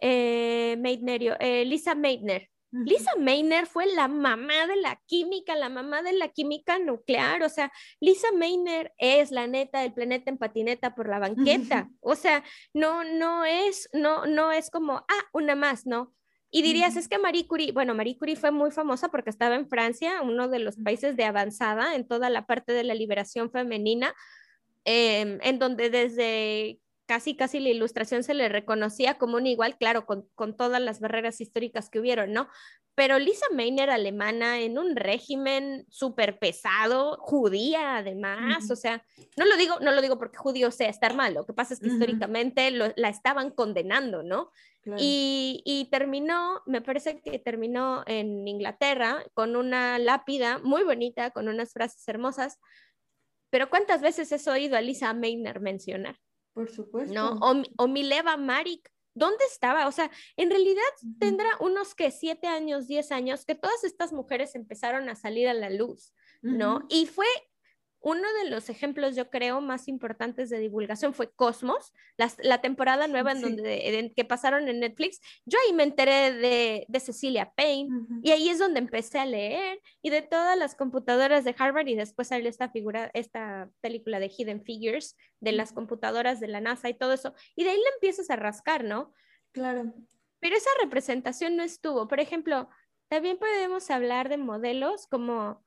eh, eh Lisa Meitner? Lisa Meitner fue la mamá de la química, la mamá de la química nuclear, o sea, Lisa Meitner es la neta del planeta en patineta por la banqueta, o sea, no, no es, no, no es como, ah, una más, no, y dirías, es que Marie Curie, bueno, Marie Curie fue muy famosa porque estaba en Francia, uno de los países de avanzada en toda la parte de la liberación femenina, em, en donde desde casi, casi la ilustración se le reconocía como un igual, claro, con, con todas las barreras históricas que hubieron, ¿no? Pero Lisa Meiner, alemana, en un régimen súper pesado, judía además, o sea, no lo digo, no lo digo porque judío sea estar mal, lo que pasa es que históricamente la estaban condenando, ¿no? Y, terminó, me parece que terminó en Inglaterra con una lápida muy bonita, con unas frases hermosas. Pero ¿cuántas veces has oído a Lisa Meiner mencionar? Por supuesto. ¿No? O, Mileva Marik, ¿dónde estaba? O sea, en realidad tendrá unos que siete años, diez años, que todas estas mujeres empezaron a salir a la luz, ¿no? Y fue uno de los ejemplos, yo creo, más importantes de divulgación fue Cosmos, la, temporada nueva en donde que pasaron en Netflix. Yo ahí me enteré de, de Cecilia Payne y ahí es donde empecé a leer y de todas las computadoras de Harvard y después salió esta figura, esta película de Hidden Figures de las computadoras de la NASA y todo eso. Y de ahí le empiezas a rascar, ¿no? Claro. Pero esa representación no estuvo. Por ejemplo, también podemos hablar de modelos como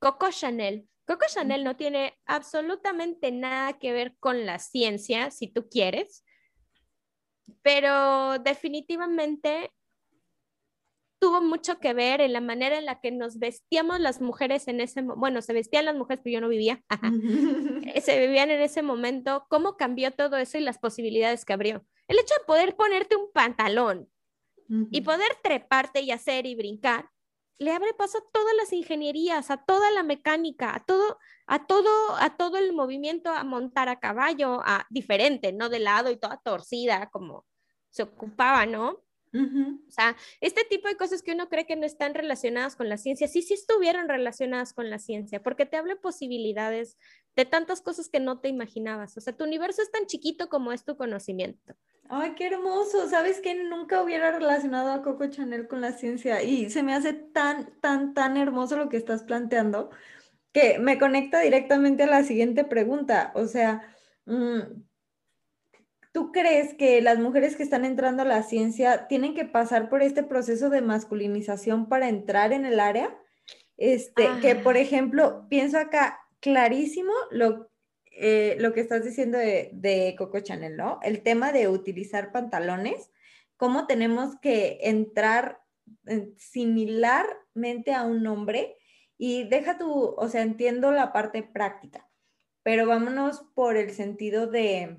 Coco Chanel. Coco Chanel no tiene absolutamente nada que ver con la ciencia, si tú quieres, pero definitivamente tuvo mucho que ver en la manera en la que nos vestíamos las mujeres en ese momento. Bueno, se vestían las mujeres, pero yo no vivía. se vivían en ese momento. ¿Cómo cambió todo eso y las posibilidades que abrió? El hecho de poder ponerte un pantalón y poder treparte y hacer y brincar, le abre paso a todas las ingenierías, a toda la mecánica, a todo, a todo, a todo el movimiento a montar a caballo, a diferente, no de lado y toda torcida como se ocupaba, ¿no? O sea, este tipo de cosas que uno cree que no están relacionadas con la ciencia, sí, sí estuvieron relacionadas con la ciencia, porque te habla posibilidades de tantas cosas que no te imaginabas. O sea, tu universo es tan chiquito como es tu conocimiento. Ay, qué hermoso. Sabes que nunca hubiera relacionado a Coco Chanel con la ciencia y se me hace tan, tan, tan hermoso lo que estás planteando que me conecta directamente a la siguiente pregunta. O sea, mm, ¿tú crees que las mujeres que están entrando a la ciencia tienen que pasar por este proceso de masculinización para entrar en el área? Este, que por ah. ejemplo, pienso acá clarísimo lo eh, lo que estás diciendo de, Coco Chanel, ¿no? El tema de utilizar pantalones, cómo tenemos que entrar similarmente a un hombre y deja tu, o sea, entiendo la parte práctica, pero vámonos por el sentido de,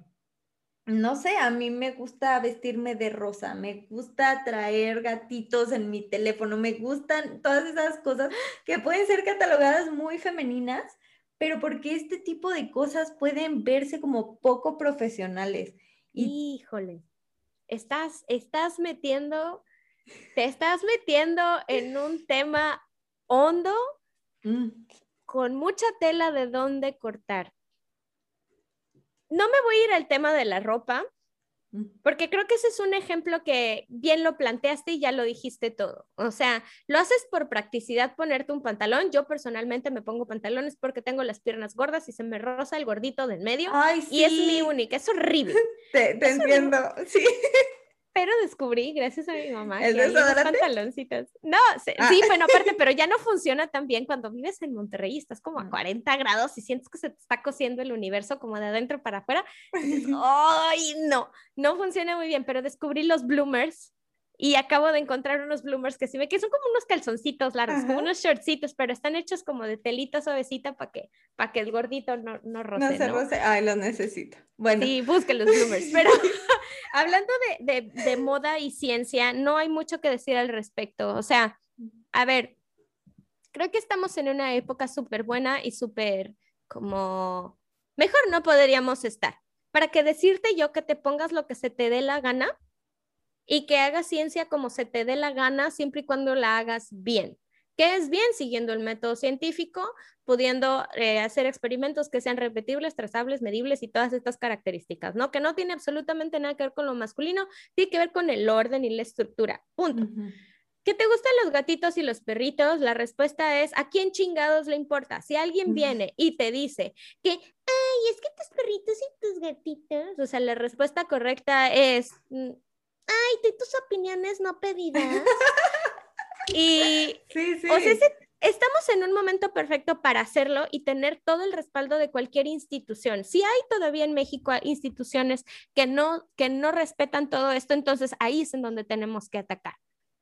no sé, a mí me gusta vestirme de rosa, me gusta traer gatitos en mi teléfono, me gustan todas esas cosas que pueden ser catalogadas muy femeninas, pero porque este tipo de cosas pueden verse como poco profesionales. Híjole, estás, estás metiendo, te estás metiendo en un tema hondo mm. con mucha tela de dónde cortar. No me voy a ir al tema de la ropa, porque creo que ese es un ejemplo que bien lo planteaste y ya lo dijiste todo. O sea, lo haces por practicidad ponerte un pantalón. Yo personalmente me pongo pantalones porque tengo las piernas gordas y se me roza el gordito del medio. Y es mi única, es horrible. Te, entiendo, sí pero descubrí, gracias a mi mamá, que unos pantaloncitos. No, ah. sí, bueno, aparte, pero ya no funciona tan bien cuando vives en Monterrey, estás como a 40 grados y sientes que se te está cosiendo el universo como de adentro para afuera. ¡Ay, no! No funciona muy bien, pero descubrí los bloomers y acabo de encontrar unos bloomers que sí me que son como unos calzoncitos largos, como unos shortcitos, pero están hechos como de telita suavecita para que, para que el gordito no, no roce. No se roce, ay, los necesito. Bueno. Sí, busquen los bloomers, pero hablando de, de, de moda y ciencia, no hay mucho que decir al respecto. O sea, a ver, creo que estamos en una época súper buena y súper como, mejor no podríamos estar. Para que decirte yo que te pongas lo que se te dé la gana, y que hagas ciencia como se te dé la gana, siempre y cuando la hagas bien. ¿Qué es bien? Siguiendo el método científico, pudiendo eh, hacer experimentos que sean repetibles, trazables, medibles y todas estas características, ¿no? Que no tiene absolutamente nada que ver con lo masculino, tiene que ver con el orden y la estructura. Punto. ¿Qué te gustan los gatitos y los perritos? La respuesta es, ¿a quién chingados le importa? Si alguien viene y te dice que, ay, es que tus perritos y tus gatitos, o sea, la respuesta correcta es, mm, ay, de tus opiniones no pedidas. y, sí, sí. o sea, estamos en un momento perfecto para hacerlo y tener todo el respaldo de cualquier institución. Si hay todavía en México instituciones que no, que no respetan todo esto, entonces ahí es en donde tenemos que atacar.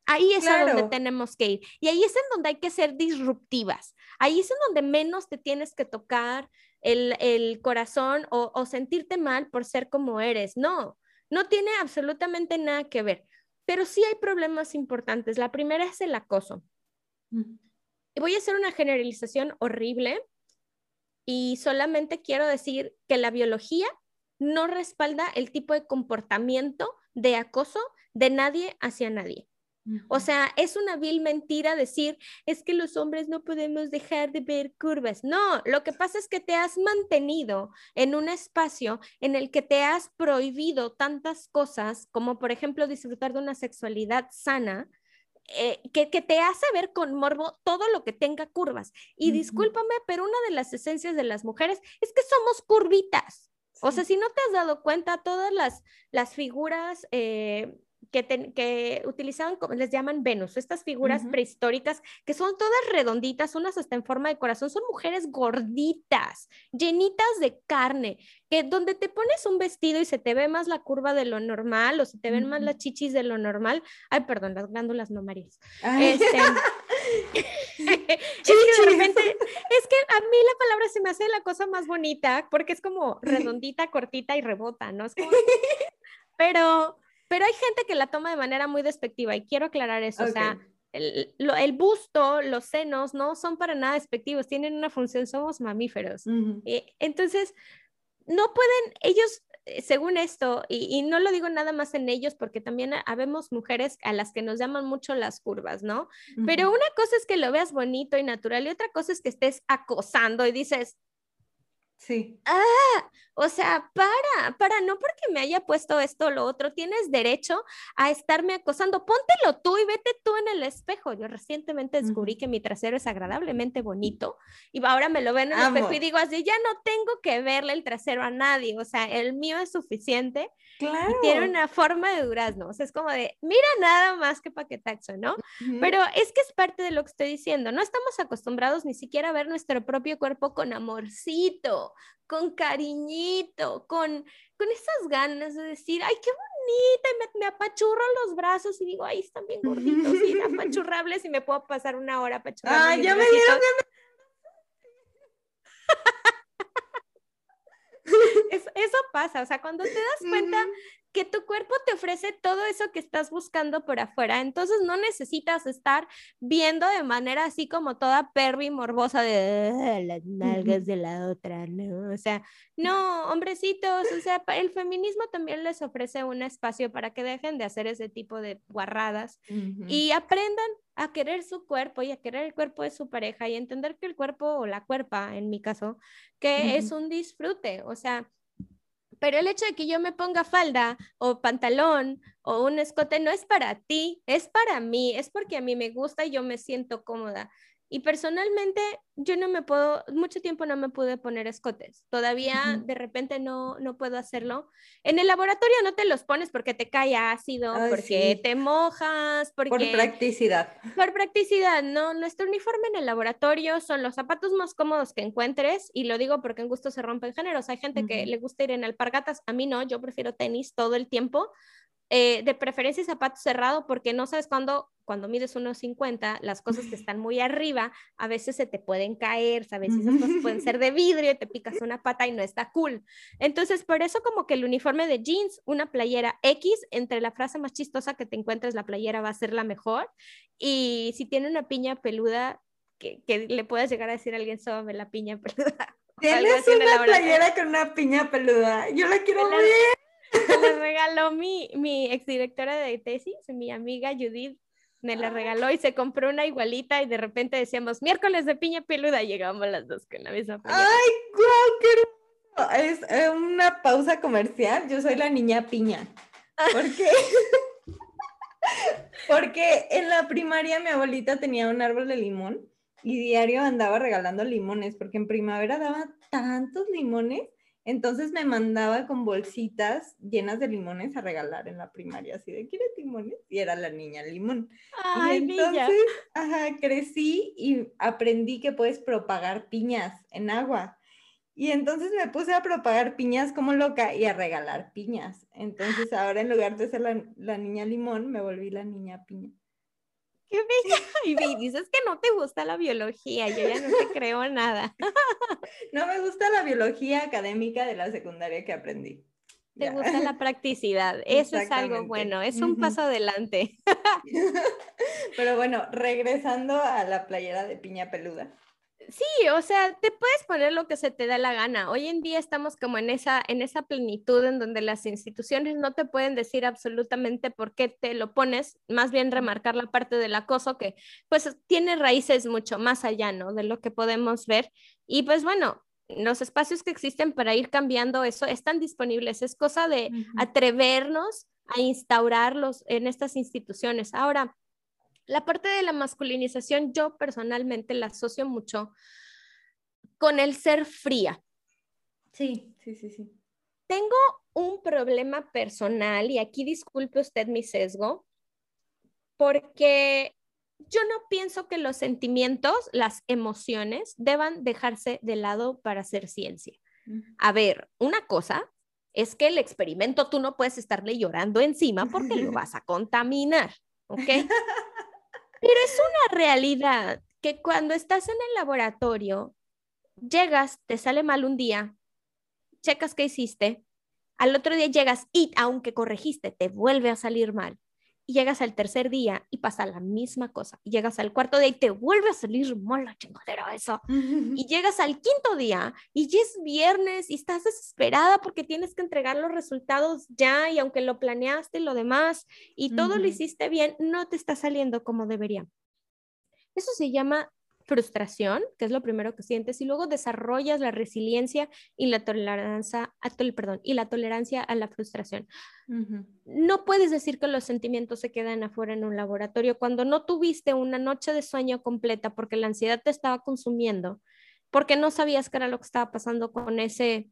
Ahí es a donde tenemos que ir. Y ahí es en donde hay que ser disruptivas. Ahí es en donde menos te tienes que tocar el, el corazón o, o, sentirte mal por ser como eres. No, no tiene absolutamente nada que ver, pero sí hay problemas importantes. La primera es el acoso. Y voy a hacer una generalización horrible y solamente quiero decir que la biología no respalda el tipo de comportamiento de acoso de nadie hacia nadie. O sea, es una vil mentira decir, es que los hombres no podemos dejar de ver curvas. No, lo que pasa es que te has mantenido en un espacio en el que te has prohibido tantas cosas, como por ejemplo disfrutar de una sexualidad sana, eh, que, te hace ver con morbo todo lo que tenga curvas. Y discúlpame, pero una de las esencias de las mujeres es que somos curvitas. O sea, si no te has dado cuenta, todas las, las figuras eh, que, que, utilizaban, les llaman Venus, estas figuras prehistóricas que son todas redonditas, unas hasta en forma de corazón, son mujeres gorditas, llenitas de carne, que donde te pones un vestido y se te ve más la curva de lo normal o se te ven más las chichis de lo normal, ay, perdón, las glándulas no Este, es que de repente, es que a mí la palabra se me hace la cosa más bonita porque es como redondita, cortita y rebota, ¿no? Es como... Pero pero hay gente que la toma de manera muy despectiva y quiero aclarar eso. O sea, el, el, busto, los senos, no son para nada despectivos, tienen una función, somos mamíferos. Eh, entonces, no pueden, ellos, eh, según esto, y, no lo digo nada más en ellos, porque también habemos mujeres a las que nos llaman mucho las curvas, ¿no? Pero una cosa es que lo veas bonito y natural y otra cosa es que estés acosando y dices, Sí. Ah, o sea, para, para, no porque me haya puesto esto o lo otro, tienes derecho a estarme acosando. Póntelo tú y vete tú en el espejo. Yo recientemente descubrí que mi trasero es agradablemente bonito y ahora me lo ven en el espejo y digo así, ya no tengo que verle el trasero a nadie. O sea, el mío es suficiente claro. y tiene una forma de durazno. O sea, es como de, mira nada más que paquetaxo, ¿no? Pero es que es parte de lo que estoy diciendo. No estamos acostumbrados ni siquiera a ver nuestro propio cuerpo con amorcito con cariñito, con, con esas ganas de decir, ay, qué bonita, y me, apachurro los brazos y digo, ay, están bien gorditos y apachurrables y me puedo pasar una hora apachurrando. Ay, ya me dieron eso, eso, pasa, o sea, cuando te das cuenta que tu cuerpo te ofrece todo eso que estás buscando por afuera. Entonces no necesitas estar viendo de manera así como toda pervi morbosa de ah, las nalgas de la otra, ¿no? O sea, no, hombrecitos, o sea, el feminismo también les ofrece un espacio para que dejen de hacer ese tipo de guarradas y aprendan a querer su cuerpo y a querer el cuerpo de su pareja y entender que el cuerpo o la cuerpa, en mi caso, que es un disfrute, o sea, pero el hecho de que yo me ponga falda o pantalón o un escote no es para ti, es para mí, es porque a mí me gusta y yo me siento cómoda. Y personalmente yo no me puedo, mucho tiempo no me pude poner escotes. Todavía de repente no, no puedo hacerlo. En el laboratorio no te los pones porque te cae ácido, porque te mojas, porque... Por practicidad. Por practicidad, no. Nuestro uniforme en el laboratorio son los zapatos más cómodos que encuentres y lo digo porque en gusto se rompen géneros. Hay gente que le gusta ir en alpargatas, a mí no, yo prefiero tenis todo el tiempo eh, de preferencia zapato cerrado porque no sabes cuándo, cuando mides unos 50, las cosas que están muy arriba a veces se te pueden caer, ¿sabes? esas cosas pueden ser de vidrio y te picas una pata y no está cool. Entonces, por eso como que el uniforme de jeans, una playera X, entre la frase más chistosa que te encuentres, la playera va a ser la mejor. Y si tiene una piña peluda, que, que le puedas llegar a decir a alguien, sóbame la piña peluda. Tienes una playera con una piña peluda. Yo la quiero ver. Me la regaló mi, mi exdirectora de tesis, mi amiga Judith, me la regaló y se compró una igualita y de repente decíamos miércoles de piña peluda y llegamos las dos con la misma piña. ¡Ay, hermoso! Es una pausa comercial. Yo soy la niña piña. ¿Por qué? Porque en la primaria mi abuelita tenía un árbol de limón y diario andaba regalando limones, porque en primavera daba tantos limones entonces me mandaba con bolsitas llenas de limones a regalar en la primaria, así de, ¿quieres limones? Y era la niña limón. y entonces, ajá, crecí y aprendí que puedes propagar piñas en agua. Y entonces me puse a propagar piñas como loca y a regalar piñas. Entonces ahora en lugar de ser la, la niña limón, me volví la niña piña. Qué bella. Y dices que no te gusta la biología, yo ya no te creo nada. No me gusta la biología académica de la secundaria que aprendí. Te gusta la practicidad, eso es algo bueno, es un paso adelante. Pero bueno, regresando a la playera de piña peluda. Sí, o sea, te puedes poner lo que se te da la gana. Hoy en día estamos como en esa, en esa plenitud en donde las instituciones no te pueden decir absolutamente por qué te lo pones, más bien remarcar la parte del acoso que pues tiene raíces mucho más allá, ¿no? De lo que podemos ver. Y pues bueno, los espacios que existen para ir cambiando eso están disponibles. Es cosa de atrevernos a instaurarlos en estas instituciones. Ahora, la parte de la masculinización yo personalmente la asocio mucho con el ser fría. Sí, sí, sí, sí. Tengo un problema personal y aquí disculpe usted mi sesgo, porque yo no pienso que los sentimientos, las emociones, deban dejarse de lado para hacer ciencia. A ver, una cosa es que el experimento tú no puedes estarle llorando encima porque lo vas a contaminar, ¿ok? Pero es una realidad que cuando estás en el laboratorio, llegas, te sale mal un día, checas qué hiciste, al otro día llegas y aunque corregiste, te vuelve a salir mal. Y llegas al tercer día y pasa la misma cosa. Y llegas al cuarto día y te vuelve a salir mal la chingadera eso. Y llegas al quinto día y ya es viernes y estás desesperada porque tienes que entregar los resultados ya y aunque lo planeaste y lo demás y todo lo hiciste bien, no te está saliendo como debería. Eso se llama frustración, que es lo primero que sientes, y luego desarrollas la resiliencia y la tolerancia, a, perdón, y la tolerancia a la frustración. No puedes decir que los sentimientos se quedan afuera en un laboratorio cuando no tuviste una noche de sueño completa porque la ansiedad te estaba consumiendo, porque no sabías qué era lo que estaba pasando con ese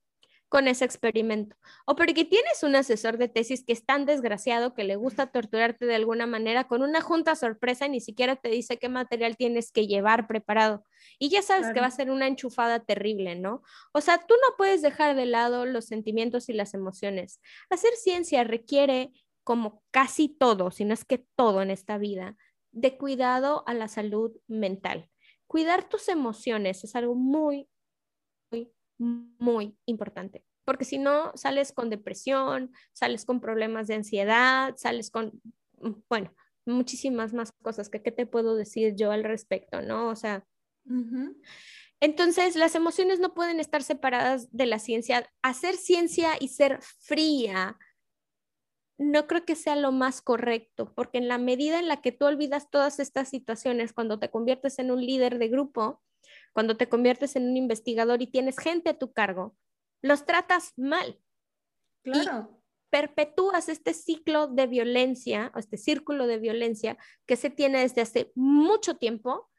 con ese experimento. O porque tienes un asesor de tesis que es tan desgraciado que le gusta torturarte de alguna manera con una junta sorpresa y ni siquiera te dice qué material tienes que llevar preparado. Y ya sabes que va a ser una enchufada terrible, ¿no? O sea, tú no puedes dejar de lado los sentimientos y las emociones. Hacer ciencia requiere, como casi todo, si no es que todo en esta vida, de cuidado a la salud mental. Cuidar tus emociones es algo muy, muy importante, porque si no, sales con depresión, sales con problemas de ansiedad, sales con, mm, bueno, muchísimas más cosas que qué te puedo decir yo al respecto, ¿no? O sea, entonces las emociones no pueden estar separadas de la ciencia. Hacer ciencia y ser fría no creo que sea lo más correcto, porque en la medida en la que tú olvidas todas estas situaciones, cuando te conviertes en un líder de grupo, cuando te conviertes en un investigador y tienes gente a tu cargo, los tratas mal. Claro. Y perpetúas este ciclo de violencia o este círculo de violencia que se tiene desde hace mucho tiempo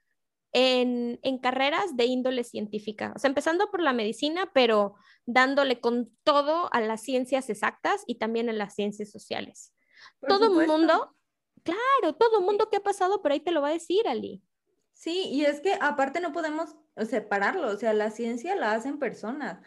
en, en, carreras de índole científica. O sea, empezando por la medicina, pero dándole con todo a las ciencias exactas y también a las ciencias sociales. todo el mundo, claro, todo mundo que ha pasado por ahí te lo va a decir, Ali. Sí, y es que aparte no podemos separarlo, o sea, la ciencia la hacen personas.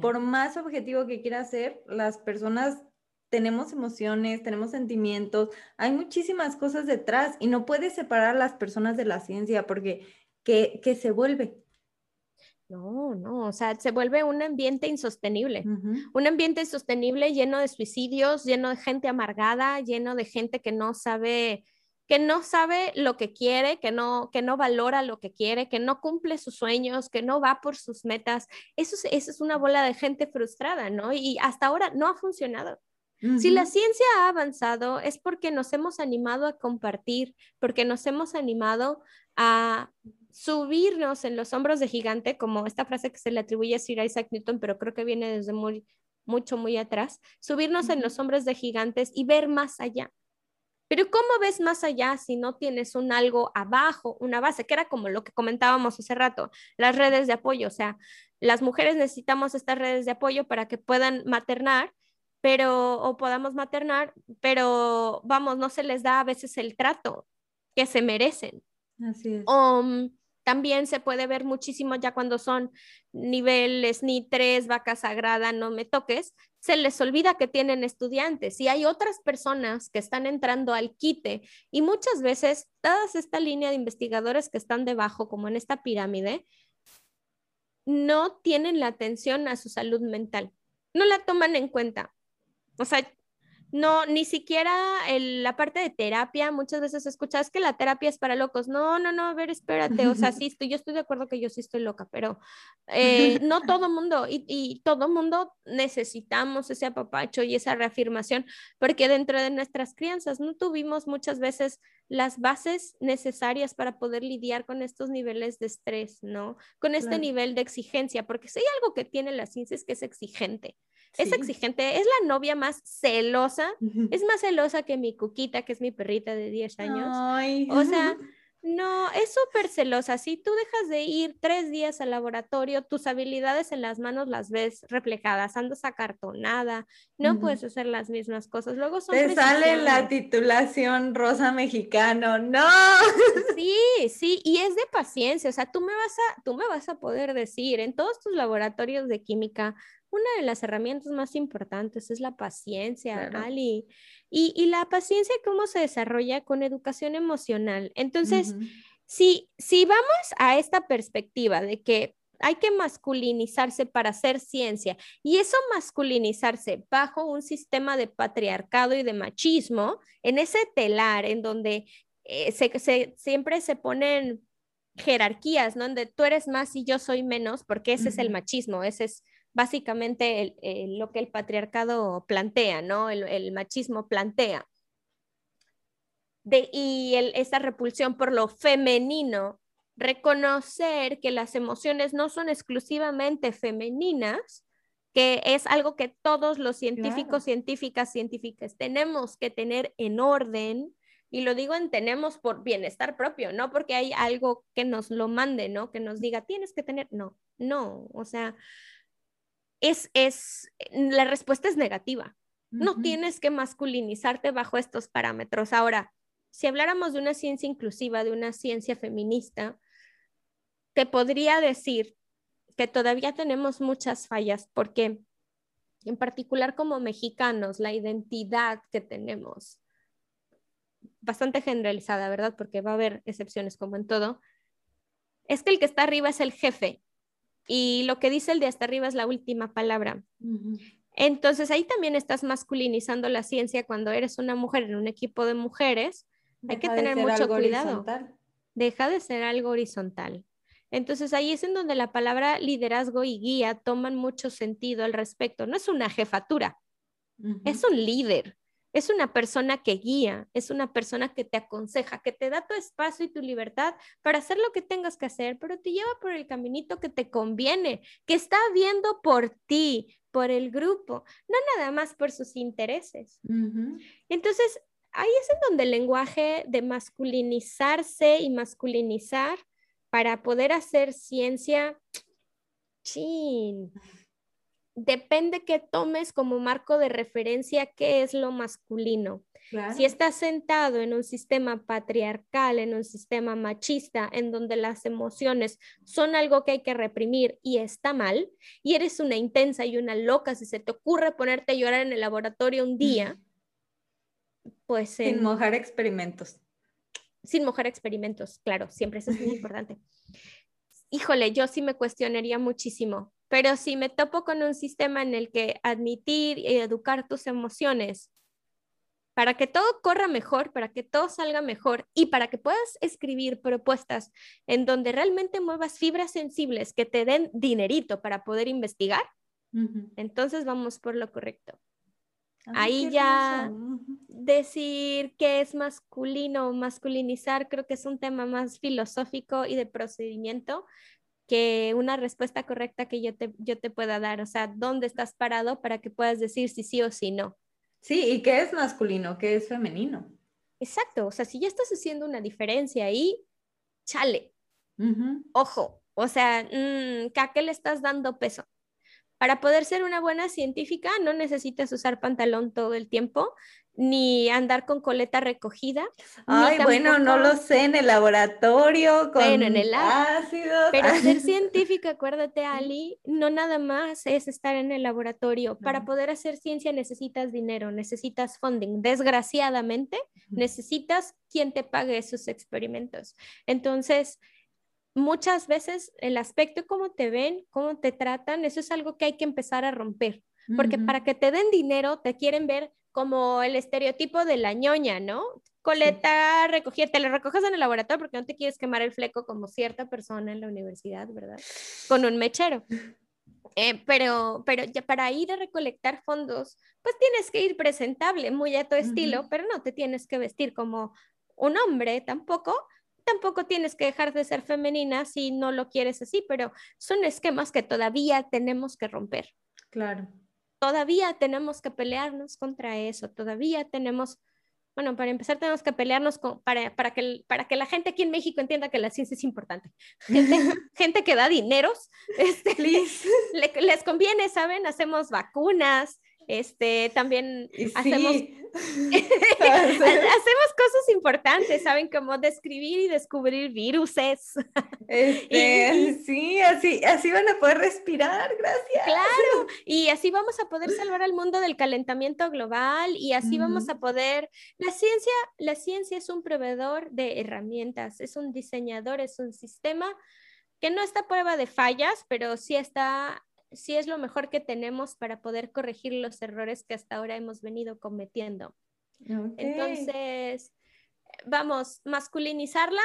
Por más objetivo que quiera ser, las personas tenemos emociones, tenemos sentimientos, hay muchísimas cosas detrás y no puedes separar a las personas de la ciencia porque que, se vuelve. No, no, o sea, se vuelve un ambiente insostenible, un ambiente insostenible lleno de suicidios, lleno de gente amargada, lleno de gente que no sabe que no sabe lo que quiere, que no, que no valora lo que quiere, que no cumple sus sueños, que no va por sus metas. Eso es, es una bola de gente frustrada, ¿no? Y hasta ahora no ha funcionado. Si la ciencia ha avanzado es porque nos hemos animado a compartir, porque nos hemos animado a subirnos en los hombros de gigante, como esta frase que se le atribuye a Sir Isaac Newton, pero creo que viene desde muy, mucho, muy atrás, subirnos en los hombros de gigantes y ver más allá. Pero ¿cómo ves más allá si no tienes un algo abajo, una base, que era como lo que comentábamos hace rato, las redes de apoyo? O sea, las mujeres necesitamos estas redes de apoyo para que puedan maternar, pero, o podamos maternar, pero vamos, no se les da a veces el trato que se merecen. Así es. Um, también se puede ver muchísimo ya cuando son niveles ni tres, vaca sagrada, no me toques, se les olvida que tienen estudiantes y hay otras personas que están entrando al quite y muchas veces toda esta línea de investigadores que están debajo, como en esta pirámide, no tienen la atención a su salud mental, no la toman en cuenta. O sea, No, ni siquiera la parte de terapia, muchas veces escuchas que la terapia es para locos. No, no, no, a ver, espérate, o sea, sí, estoy, yo estoy de acuerdo que yo sí estoy loca, pero eh, no todo mundo, y, y todo mundo necesitamos ese apapacho y esa reafirmación, porque dentro de nuestras crianzas no tuvimos muchas veces las bases necesarias para poder lidiar con estos niveles de estrés, ¿no? Con este nivel de exigencia, porque si hay algo que tiene la ciencia es que es exigente. Es exigente, es la novia más celosa, es más celosa que mi cuquita, que es mi perrita de 10 años. O sea, no, es súper celosa. Si tú dejas de ir tres días al laboratorio, tus habilidades en las manos las ves reflejadas, andas acartonada, no puedes hacer las mismas cosas. Luego son Te sale la titulación rosa mexicano, no. Sí, sí, y es de paciencia, o sea, tú me vas a, tú me vas a poder decir en todos tus laboratorios de química, una de las herramientas más importantes es la paciencia, Ali. Y, la paciencia, ¿cómo se desarrolla? Con educación emocional. Entonces, si, si vamos a esta perspectiva de que hay que masculinizarse para hacer ciencia y eso masculinizarse bajo un sistema de patriarcado y de machismo, en ese telar en donde eh, se, siempre se ponen jerarquías, ¿no? Donde tú eres más y yo soy menos, porque ese es el machismo, ese es básicamente lo que el patriarcado plantea, ¿no? El, machismo plantea. De, y esa repulsión por lo femenino, reconocer que las emociones no son exclusivamente femeninas, que es algo que todos los científicos, científicas, científicas tenemos que tener en orden, y lo digo en tenemos por bienestar propio, no porque hay algo que nos lo mande, ¿no? Que nos diga, tienes que tener, no, no, o sea, es, es, la respuesta es negativa. No tienes que masculinizarte bajo estos parámetros. Ahora, si habláramos de una ciencia inclusiva, de una ciencia feminista, te podría decir que todavía tenemos muchas fallas porque, en particular como mexicanos, la identidad que tenemos, bastante generalizada, ¿verdad? Porque va a haber excepciones como en todo, es que el que está arriba es el jefe y lo que dice el de hasta arriba es la última palabra. Entonces ahí también estás masculinizando la ciencia cuando eres una mujer en un equipo de mujeres. hay que tener mucho cuidado. Deja de ser algo horizontal. Entonces ahí es en donde la palabra liderazgo y guía toman mucho sentido al respecto. No es una jefatura, es un líder es una persona que guía, es una persona que te aconseja, que te da tu espacio y tu libertad para hacer lo que tengas que hacer, pero te lleva por el caminito que te conviene, que está viendo por ti, por el grupo, no nada más por sus intereses. Entonces, ahí es en donde el lenguaje de masculinizarse y masculinizar para poder hacer ciencia, chin, depende que tomes como marco de referencia qué es lo masculino. Si estás sentado en un sistema patriarcal, en un sistema machista, en donde las emociones son algo que hay que reprimir y está mal, y eres una intensa y una loca, si se te ocurre ponerte a llorar en el laboratorio un día, pues... Sin mojar experimentos. Sin mojar experimentos, claro, siempre eso es muy importante. Híjole, yo sí me cuestionaría muchísimo pero si me topo con un sistema en el que admitir y educar tus emociones para que todo corra mejor, para que todo salga mejor y para que puedas escribir propuestas en donde realmente muevas fibras sensibles que te den dinerito para poder investigar, entonces vamos por lo correcto. Ahí ya decir qué es masculino o masculinizar creo que es un tema más filosófico y de procedimiento que una respuesta correcta que yo te, yo te pueda dar, o sea, dónde estás parado para que puedas decir si sí o si no. Sí, y qué es masculino, qué es femenino. Exacto, o sea, si ya estás haciendo una diferencia ahí, chale, ojo, o sea, mm, ¿a qué le estás dando peso? Para poder ser una buena científica no necesitas usar pantalón todo el tiempo, ni andar con coleta recogida. Ay, bueno, no lo sé, en el laboratorio, con bueno, en el ácido. Pero ser científica, acuérdate, Ali, no nada más es estar en el laboratorio. Para poder hacer ciencia necesitas dinero, necesitas funding. Desgraciadamente, necesitas quien te pague esos experimentos. Entonces, muchas veces el aspecto cómo te ven, cómo te tratan, eso es algo que hay que empezar a romper. Porque para que te den dinero, te quieren ver como el estereotipo de la ñoña, ¿no? Coleta, recogía, te lo recoges en el laboratorio porque no te quieres quemar el fleco como cierta persona en la universidad, ¿verdad? Con un mechero. Eh, pero, pero ya para ir a recolectar fondos, pues tienes que ir presentable, muy a tu estilo, pero no te tienes que vestir como un hombre tampoco. Tampoco tienes que dejar de ser femenina si no lo quieres así, pero son esquemas que todavía tenemos que romper. Claro. Todavía tenemos que pelearnos contra eso, todavía tenemos bueno, para empezar tenemos que pelearnos con, para, para, que, para que la gente aquí en México entienda que la ciencia es importante. Gente, gente que da dineros, este, les conviene, ¿saben? Hacemos vacunas, este, también hacemos, hacemos cosas importantes, ¿saben? Como describir y descubrir viruses. Este, sí, así, así van a poder respirar, gracias. Claro, y así vamos a poder salvar al mundo del calentamiento global y así vamos a poder, la ciencia, la ciencia es un proveedor de herramientas, es un diseñador, es un sistema que no está a prueba de fallas, pero sí está sí es lo mejor que tenemos para poder corregir los errores que hasta ahora hemos venido cometiendo. Entonces, vamos, masculinizarla,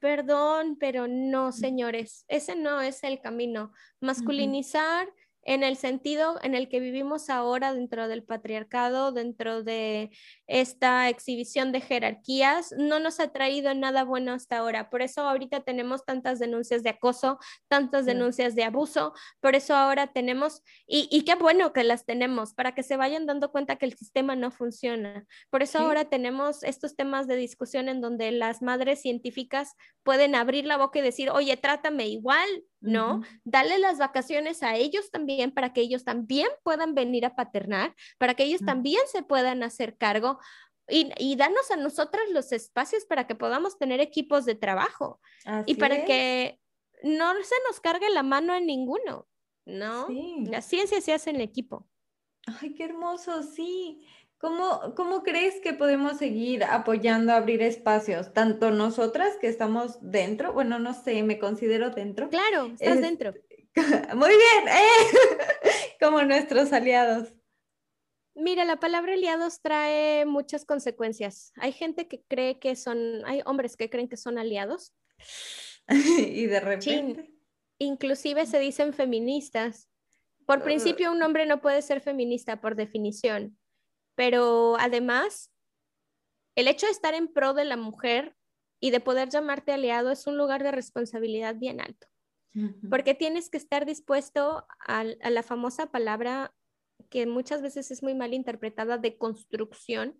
perdón, pero no, señores, ese no es el camino. Masculinizar en el sentido en el que vivimos ahora dentro del patriarcado, dentro de esta exhibición de jerarquías, no nos ha traído nada bueno hasta ahora. Por eso ahorita tenemos tantas denuncias de acoso, tantas denuncias de abuso, por eso ahora tenemos, y, qué bueno que las tenemos, para que se vayan dando cuenta que el sistema no funciona. Por eso ahora tenemos estos temas de discusión en donde las madres científicas pueden abrir la boca y decir, oye, trátame igual, ¿no? Dale las vacaciones a ellos también para que ellos también puedan venir a paternar, para que ellos también se puedan hacer cargo. Y, y darnos a nosotras los espacios para que podamos tener equipos de trabajo y para que no se nos cargue la mano en ninguno, ¿no? La ciencia se hace en equipo. Ay, qué hermoso, sí. ¿Cómo, ¿Cómo crees que podemos seguir apoyando a abrir espacios? Tanto nosotras que estamos dentro, bueno, no sé, me considero dentro. Claro, estás dentro. Muy bien, ¡eh! como nuestros aliados. Mira, la palabra aliados trae muchas consecuencias. Hay gente que cree que son, hay hombres que creen que son aliados. y de repente. inclusive se dicen feministas. Por principio, un hombre no puede ser feminista por definición pero además, el hecho de estar en pro de la mujer y de poder llamarte aliado es un lugar de responsabilidad bien alto, porque tienes que estar dispuesto a, la famosa palabra que muchas veces es muy mal interpretada de construcción.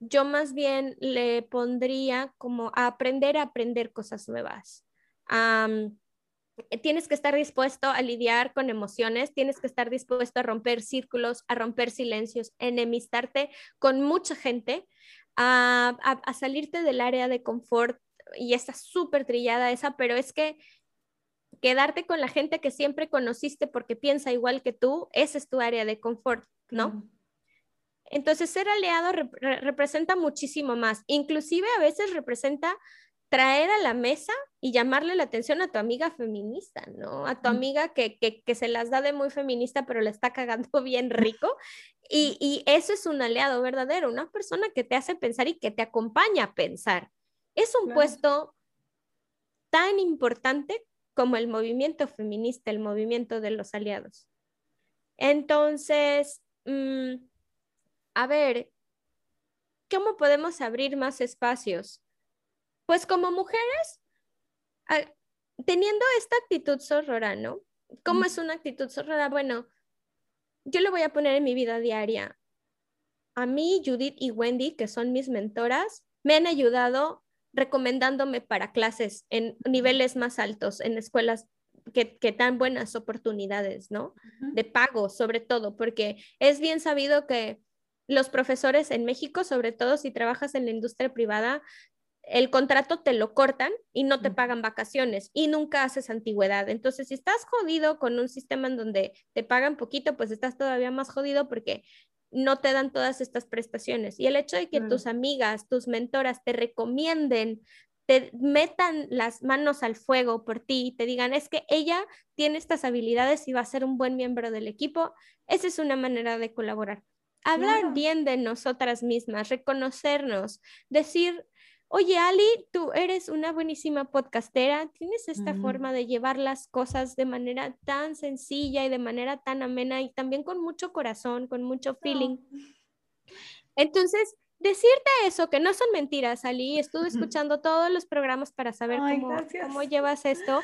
Yo más bien le pondría como a aprender a aprender cosas nuevas, tienes que estar dispuesto a lidiar con emociones, tienes que estar dispuesto a romper círculos, a romper silencios, enemistarte con mucha gente, a, salirte del área de confort y está súper trillada esa, pero es que quedarte con la gente que siempre conociste porque piensa igual que tú, ese es tu área de confort, ¿no? Entonces, ser aliado representa muchísimo más. Inclusive a veces representa traer a la mesa y llamarle la atención a tu amiga feminista, ¿no? A tu amiga que, se las da de muy feminista, pero le está cagando bien rico. Y, eso es un aliado verdadero, una persona que te hace pensar y que te acompaña a pensar. Es un puesto tan importante como el movimiento feminista, el movimiento de los aliados. Entonces, mm, a ver, ¿cómo podemos abrir más espacios? Pues como mujeres, teniendo esta actitud sorrora, ¿no? ¿Cómo es una actitud sorrora? Bueno, yo lo voy a poner en mi vida diaria. A mí, Judith y Wendy, que son mis mentoras, me han ayudado recomendándome para clases en niveles más altos, en escuelas que, que dan buenas oportunidades, ¿no? De pago, sobre todo, porque es bien sabido que los profesores en México, sobre todo si trabajas en la industria privada, el contrato te lo cortan y no te pagan vacaciones y nunca haces antigüedad. Entonces, si estás jodido con un sistema en donde te pagan poquito, pues estás todavía más jodido porque no te dan todas estas prestaciones. Y el hecho de que tus amigas, tus mentoras te recomienden, te metan las manos al fuego por ti y te digan, es que ella tiene estas habilidades y va a ser un buen miembro del equipo, esa es una manera de colaborar. hablar bien de nosotras mismas, reconocernos, decir, oye Ali, tú eres una buenísima podcastera, tienes esta forma de llevar las cosas de manera tan sencilla y de manera tan amena y también con mucho corazón, con mucho feeling. Entonces, decirte eso, que no son mentiras, Ali, estuve escuchando todos los programas para saber cómo, cómo, llevas esto.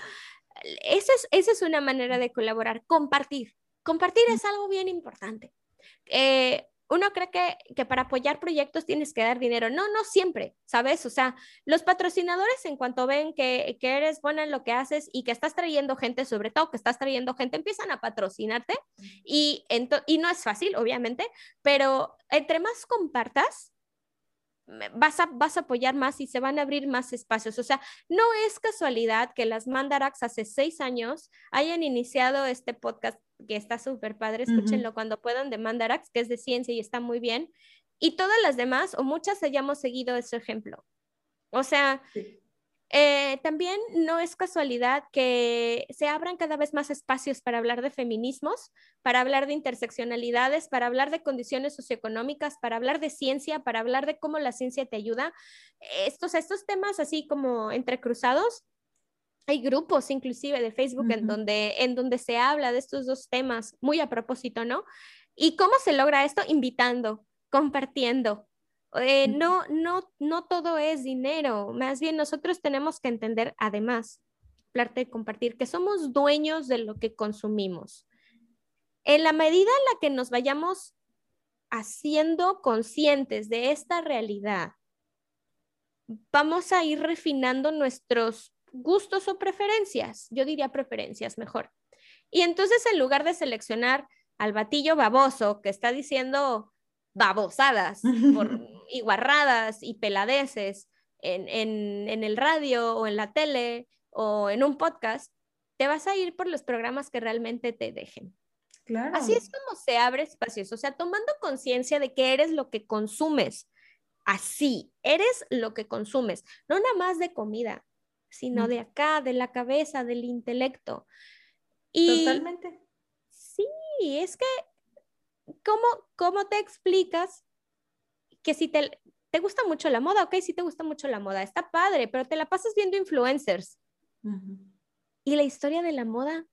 Esa es, esa es una manera de colaborar, compartir. Compartir es algo bien importante. Eh, uno cree que, que, para apoyar proyectos tienes que dar dinero. No, no siempre, ¿sabes? O sea, los patrocinadores en cuanto ven que, que eres buena en lo que haces y que estás trayendo gente, sobre todo que estás trayendo gente, empiezan a patrocinarte y, y no es fácil, obviamente, pero entre más compartas, vas a, vas a apoyar más y se van a abrir más espacios. O sea, no es casualidad que las Mandarax hace seis años hayan iniciado este podcast que está súper padre, escúchenlo cuando puedan de Mandarax, que es de ciencia y está muy bien, y todas las demás o muchas hayamos seguido ese ejemplo. O sea, eh, también no es casualidad que se abran cada vez más espacios para hablar de feminismos, para hablar de interseccionalidades, para hablar de condiciones socioeconómicas, para hablar de ciencia, para hablar de cómo la ciencia te ayuda. Estos, estos temas así como entrecruzados. Hay grupos inclusive de Facebook en, donde, en donde se habla de estos dos temas muy a propósito, ¿no? ¿Y cómo se logra esto? Invitando, compartiendo, eh, no, no, no todo es dinero, más bien nosotros tenemos que entender, además, parte de compartir, que somos dueños de lo que consumimos. En la medida en la que nos vayamos haciendo conscientes de esta realidad, vamos a ir refinando nuestros gustos o preferencias. Yo diría preferencias mejor. Y entonces en lugar de seleccionar al batillo baboso que está diciendo babosadas por, y guarradas y peladeces en, en, el radio o en la tele o en un podcast, te vas a ir por los programas que realmente te dejen. Claro. Así es como se abre espacios, o sea, tomando conciencia de que eres lo que consumes. Así, eres lo que consumes, no nada más de comida, sino de acá, de la cabeza, del intelecto. Y Totalmente. Sí, es que ¿cómo, cómo te explicas que si te, te gusta mucho la moda, ok, si te gusta mucho la moda, está padre, pero te la pasas viendo influencers. ¿Y la historia de la moda?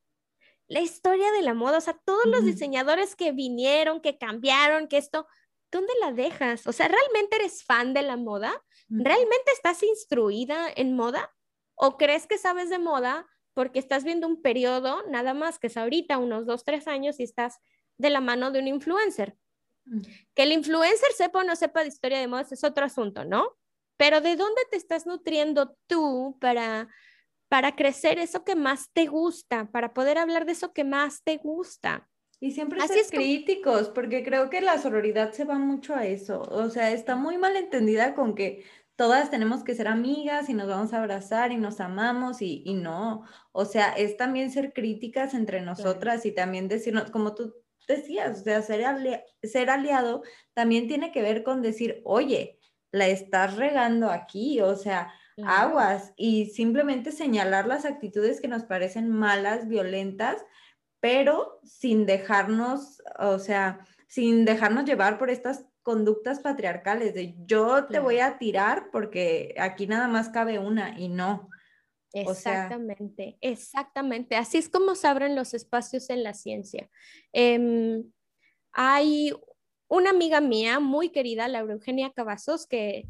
La historia de la moda, o sea, todos los diseñadores que vinieron, que cambiaron, que esto, ¿dónde la dejas? O sea, ¿realmente eres fan de la moda? ¿Realmente estás instruida en moda? ¿O crees que sabes de moda porque estás viendo un periodo, nada más que es ahorita, unos dos, tres años, y estás de la mano de un influencer. Mm. Que el influencer sepa o no sepa de historia de modas es otro asunto, ¿no? Pero ¿de dónde te estás nutriendo tú para, para crecer eso que más te gusta, para poder hablar de eso que más te gusta? Y siempre ser críticos, porque creo que la sororidad se va mucho a eso. O sea, está muy mal entendida con que todas tenemos que ser amigas y nos vamos a abrazar y nos amamos y, no. O sea, es también ser críticas entre nosotras y también decirnos, como tú decías, o sea, ser, ser aliado también tiene que ver con decir, oye, la estás regando aquí, o sea, aguas, y simplemente señalar las actitudes que nos parecen malas, violentas, pero sin dejarnos, o sea, sin dejarnos llevar por estas conductas patriarcales de yo te voy a tirar porque aquí nada más cabe una y no. Exactamente, exactamente. Así es como se abren los espacios en la ciencia. Em, hay una amiga mía muy querida, Laura Eugenia Cavazos, que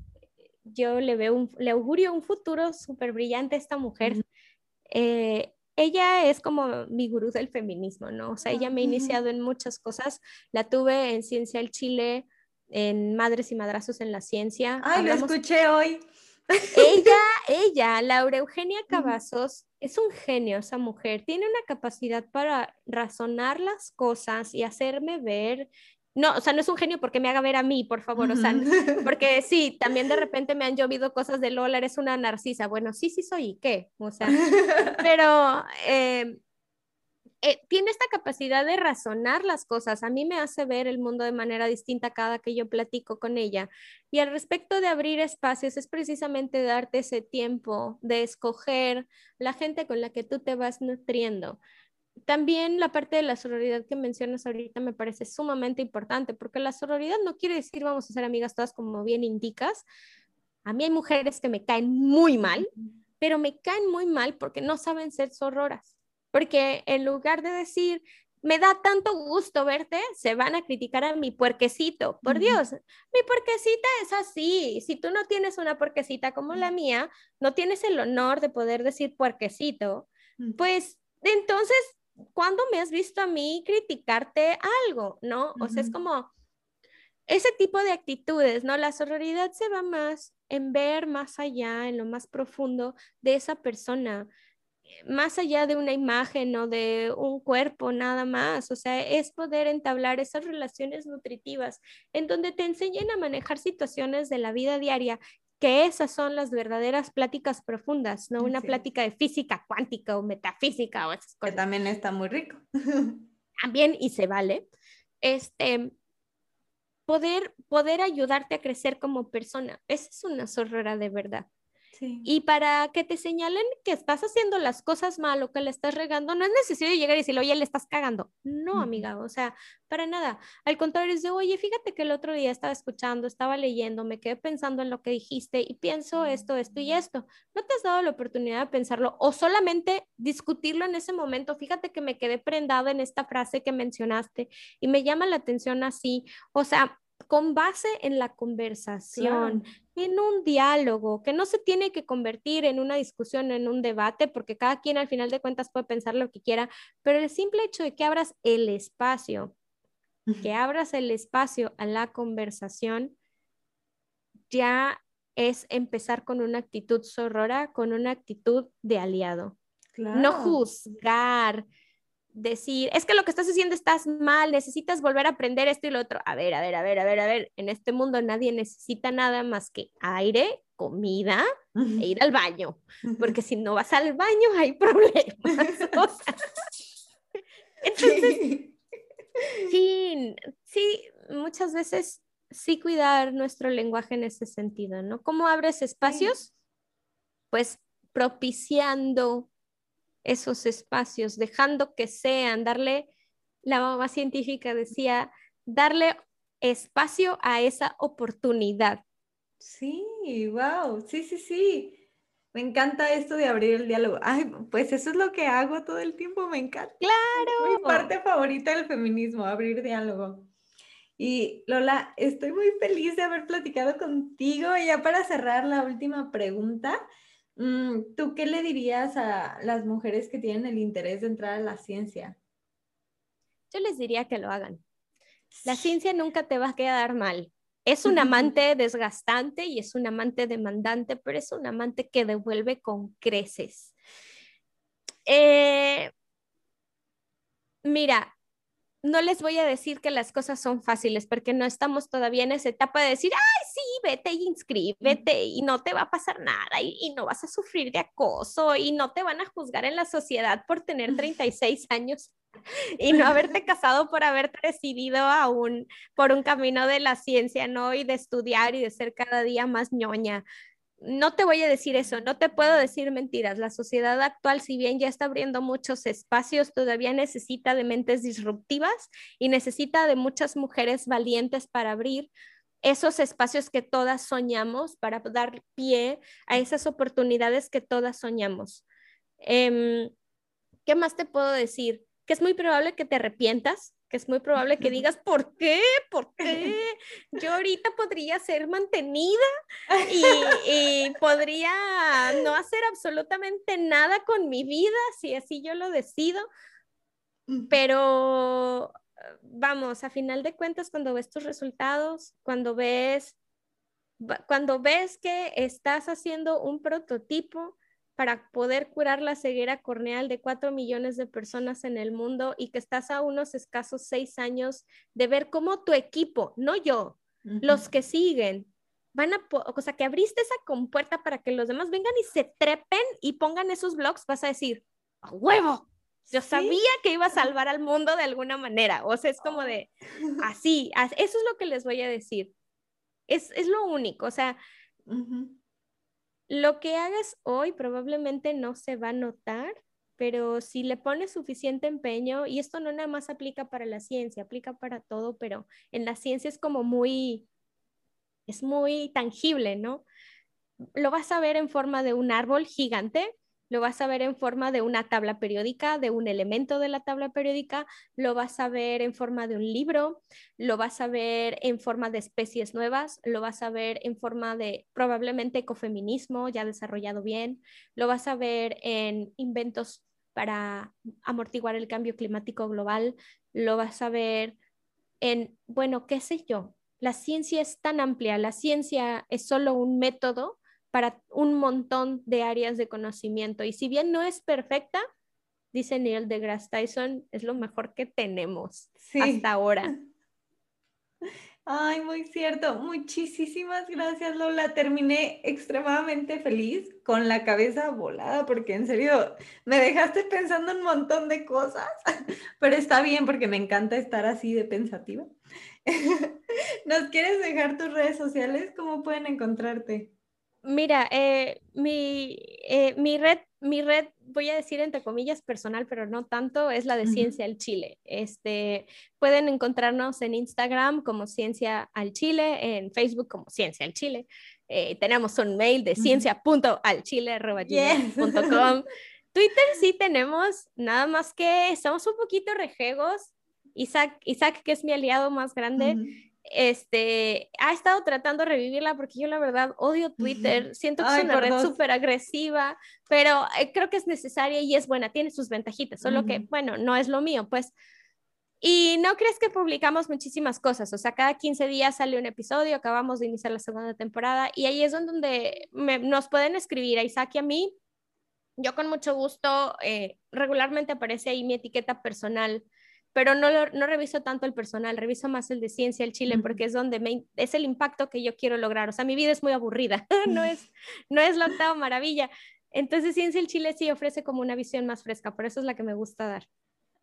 yo le veo un, le augurio un futuro súper brillante a esta mujer. Eh, ella es como mi gurú del feminismo, ¿no? O sea, ella me ha iniciado en muchas cosas. La tuve en Ciencia del Chile, en Madres y Madrazos en la Ciencia. Ay, lo escuché hoy. Ella, ella, Laura Eugenia Cavazos, es un genio esa mujer. Tiene una capacidad para razonar las cosas y hacerme ver. No, o sea, no es un genio porque me haga ver a mí, por favor, o sea, porque sí, también de repente me han llovido cosas de Lola, eres una narcisa. Bueno, sí, sí soy, ¿y qué? O sea, pero eh, eh, tiene esta capacidad de razonar las cosas. A mí me hace ver el mundo de manera distinta cada que yo platico con ella. Y al respecto de abrir espacios, es precisamente darte ese tiempo de escoger la gente con la que tú te vas nutriendo. también la parte de la sororidad que mencionas ahorita me parece sumamente importante, porque la sororidad no quiere decir vamos a ser amigas todas como bien indicas. A mí hay mujeres que me caen muy mal, pero me caen muy mal porque no saben ser sororas. Porque en lugar de decir, me da tanto gusto verte, se van a criticar a mi puerquecito. Por Dios, mi puerquecita es así. Si tú no tienes una puerquecita como la mía, no tienes el honor de poder decir puerquecito, pues entonces, ¿cuándo me has visto a mí criticarte algo? ¿No? O sea, es como ese tipo de actitudes, ¿no? La sororidad se va más en ver más allá, en lo más profundo de esa persona más allá de una imagen o de un cuerpo nada más, o sea, es poder entablar esas relaciones nutritivas en donde te enseñen a manejar situaciones de la vida diaria, que esas son las verdaderas pláticas profundas, no una plática de física cuántica o metafísica o esas cosas. Que también está muy rico. También y se vale. Este, poder, poder ayudarte a crecer como persona. Esa es una sorrera de verdad. Y para que te señalen que estás haciendo las cosas mal o que le estás regando, no es necesario llegar y decirle, oye, le estás cagando. No, amiga, o sea, para nada. Al contrario, es de, oye, fíjate que el otro día estaba escuchando, estaba leyendo, me quedé pensando en lo que dijiste y pienso esto, esto y esto. ¿No te has dado la oportunidad de pensarlo o solamente discutirlo en ese momento? Fíjate que me quedé prendada en esta frase que mencionaste y me llama la atención así. O sea, con base en la conversación, en un diálogo, que no se tiene que convertir en una discusión, en un debate, porque cada quien al final de cuentas puede pensar lo que quiera, pero el simple hecho de que abras el espacio, que abras el espacio a la conversación, ya es empezar con una actitud sorora, con una actitud de aliado. No juzgar, decir, es que lo que estás haciendo estás mal, necesitas volver a aprender esto y lo otro. A ver, a ver, a ver, a ver, a ver, en este mundo nadie necesita nada más que aire, comida e ir al baño, porque si no vas al baño hay problemas. entonces, sí, sí, muchas veces sí cuidar nuestro lenguaje en ese sentido, ¿no? ¿Cómo abres espacios? Pues propiciando esos espacios, dejando que sean, darle, la mamá científica decía, darle espacio a esa oportunidad. Sí, wow, sí, sí, sí. Me encanta esto de abrir el diálogo. Ay, pues eso es lo que hago todo el tiempo, me encanta. Claro. mi parte favorita del feminismo, abrir diálogo. Y Lola, estoy muy feliz de haber platicado contigo. Y ya para cerrar la última pregunta, ¿Tú qué le dirías a las mujeres que tienen el interés de entrar a la ciencia? Yo les diría que lo hagan. La ciencia nunca te va a quedar mal. Es un amante desgastante y es un amante demandante, pero es un amante que devuelve con creces. Eh, mira, no les voy a decir que las cosas son fáciles porque no estamos todavía en esa etapa de decir, ay, sí, vete y inscríbete y no te va a pasar nada y, no vas a sufrir de acoso y no te van a juzgar en la sociedad por tener 36 años y no haberte casado por haberte decidido aún por un camino de la ciencia, ¿no? Y de estudiar y de ser cada día más ñoña no te voy a decir eso, no te puedo decir mentiras. La sociedad actual, si bien ya está abriendo muchos espacios, todavía necesita de mentes disruptivas y necesita de muchas mujeres valientes para abrir esos espacios que todas soñamos, para dar pie a esas oportunidades que todas soñamos. Em, ¿Qué más te puedo decir? Que es muy probable que te arrepientas, que es muy probable que digas, ¿por qué? ¿Por qué? Yo ahorita podría ser mantenida y, podría no hacer absolutamente nada con mi vida si así yo lo decido, pero vamos, a final de cuentas, cuando ves tus resultados, cuando ves, cuando ves que estás haciendo un prototipo, para poder curar la ceguera corneal de cuatro millones de personas en el mundo y que estás a unos escasos seis años de ver cómo tu equipo, no yo, los que siguen, van a, o sea, que abriste esa compuerta para que los demás vengan y se trepen y pongan esos blogs, vas a decir, ¡a huevo! Yo sabía que iba a salvar al mundo de alguna manera. O sea, es como de, así, eso es lo que les voy a decir. Es, es lo único, o sea, lo que hagas hoy probablemente no se va a notar pero si le pones suficiente empeño, y esto no nada más aplica para la ciencia, aplica para todo, pero en la ciencia es como muy, es muy tangible, ¿no? Lo vas a ver en forma de un árbol gigante, lo vas a ver en forma de una tabla periódica, de un elemento de la tabla periódica, lo vas a ver en forma de un libro, lo vas a ver en forma de especies nuevas, lo vas a ver en forma de probablemente ecofeminismo ya desarrollado bien, lo vas a ver en inventos para amortiguar el cambio climático global, lo vas a ver en, bueno, qué sé yo, la ciencia es tan amplia, la ciencia es solo un método para un montón de áreas de conocimiento. Y si bien no es perfecta, dice Neil deGrasse Tyson, es lo mejor que tenemos hasta ahora. Ay, muy cierto. Muchísimas gracias, Lola. Terminé extremadamente feliz con la cabeza volada porque en serio me dejaste pensando un montón de cosas, pero está bien porque me encanta estar así de pensativa. ¿Nos quieres dejar tus redes sociales? ¿Cómo pueden encontrarte? Mira, eh, mi, eh, mi, red, mi red, voy a decir entre comillas personal, pero no tanto, es la de Ciencia al Chile. Este, pueden encontrarnos en Instagram como Ciencia al Chile, en Facebook como Ciencia al Chile. Eh, tenemos un mail de ciencia.alchile.com. Twitter sí tenemos, nada más que estamos un poquito rejegos. Isaac, Isaac que es mi aliado más grande, este, ha estado tratando de revivirla porque yo la verdad odio Twitter, siento que es una red súper agresiva, pero eh, creo que es necesaria y es buena, tiene sus ventajitas, solo que, bueno, no es lo mío, pues. Y no crees que publicamos muchísimas cosas, o sea, cada 15 días sale un episodio, acabamos de iniciar la segunda temporada y ahí es donde nos pueden escribir a Isaac y a mí. Yo con mucho gusto, eh, regularmente aparece ahí mi etiqueta personal pero no, no reviso tanto el personal, reviso más el de ciencia el Chile, porque es donde me, es el impacto que yo quiero lograr. O sea, mi vida es muy aburrida, no es, no es la octava maravilla. Entonces, Ciencia el Chile sí ofrece como una visión más fresca, por eso es la que me gusta dar.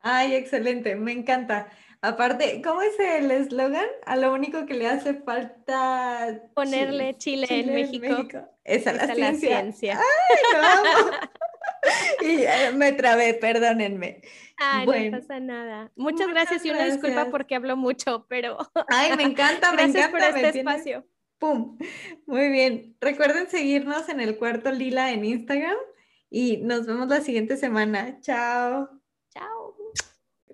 Ay, excelente, me encanta. Aparte, ¿cómo es el eslogan? A lo único que le hace falta ponerle Chile, en, México. Es a la, ciencia. Ay, y eh, me trabé, perdónenme. Ay, no pasa nada. Muchas, gracias y una disculpa porque hablo mucho, pero. Ay, me encanta, me gracias por este espacio. Pum. Muy bien. Recuerden seguirnos en el cuarto lila en Instagram y nos vemos la siguiente semana. Chao.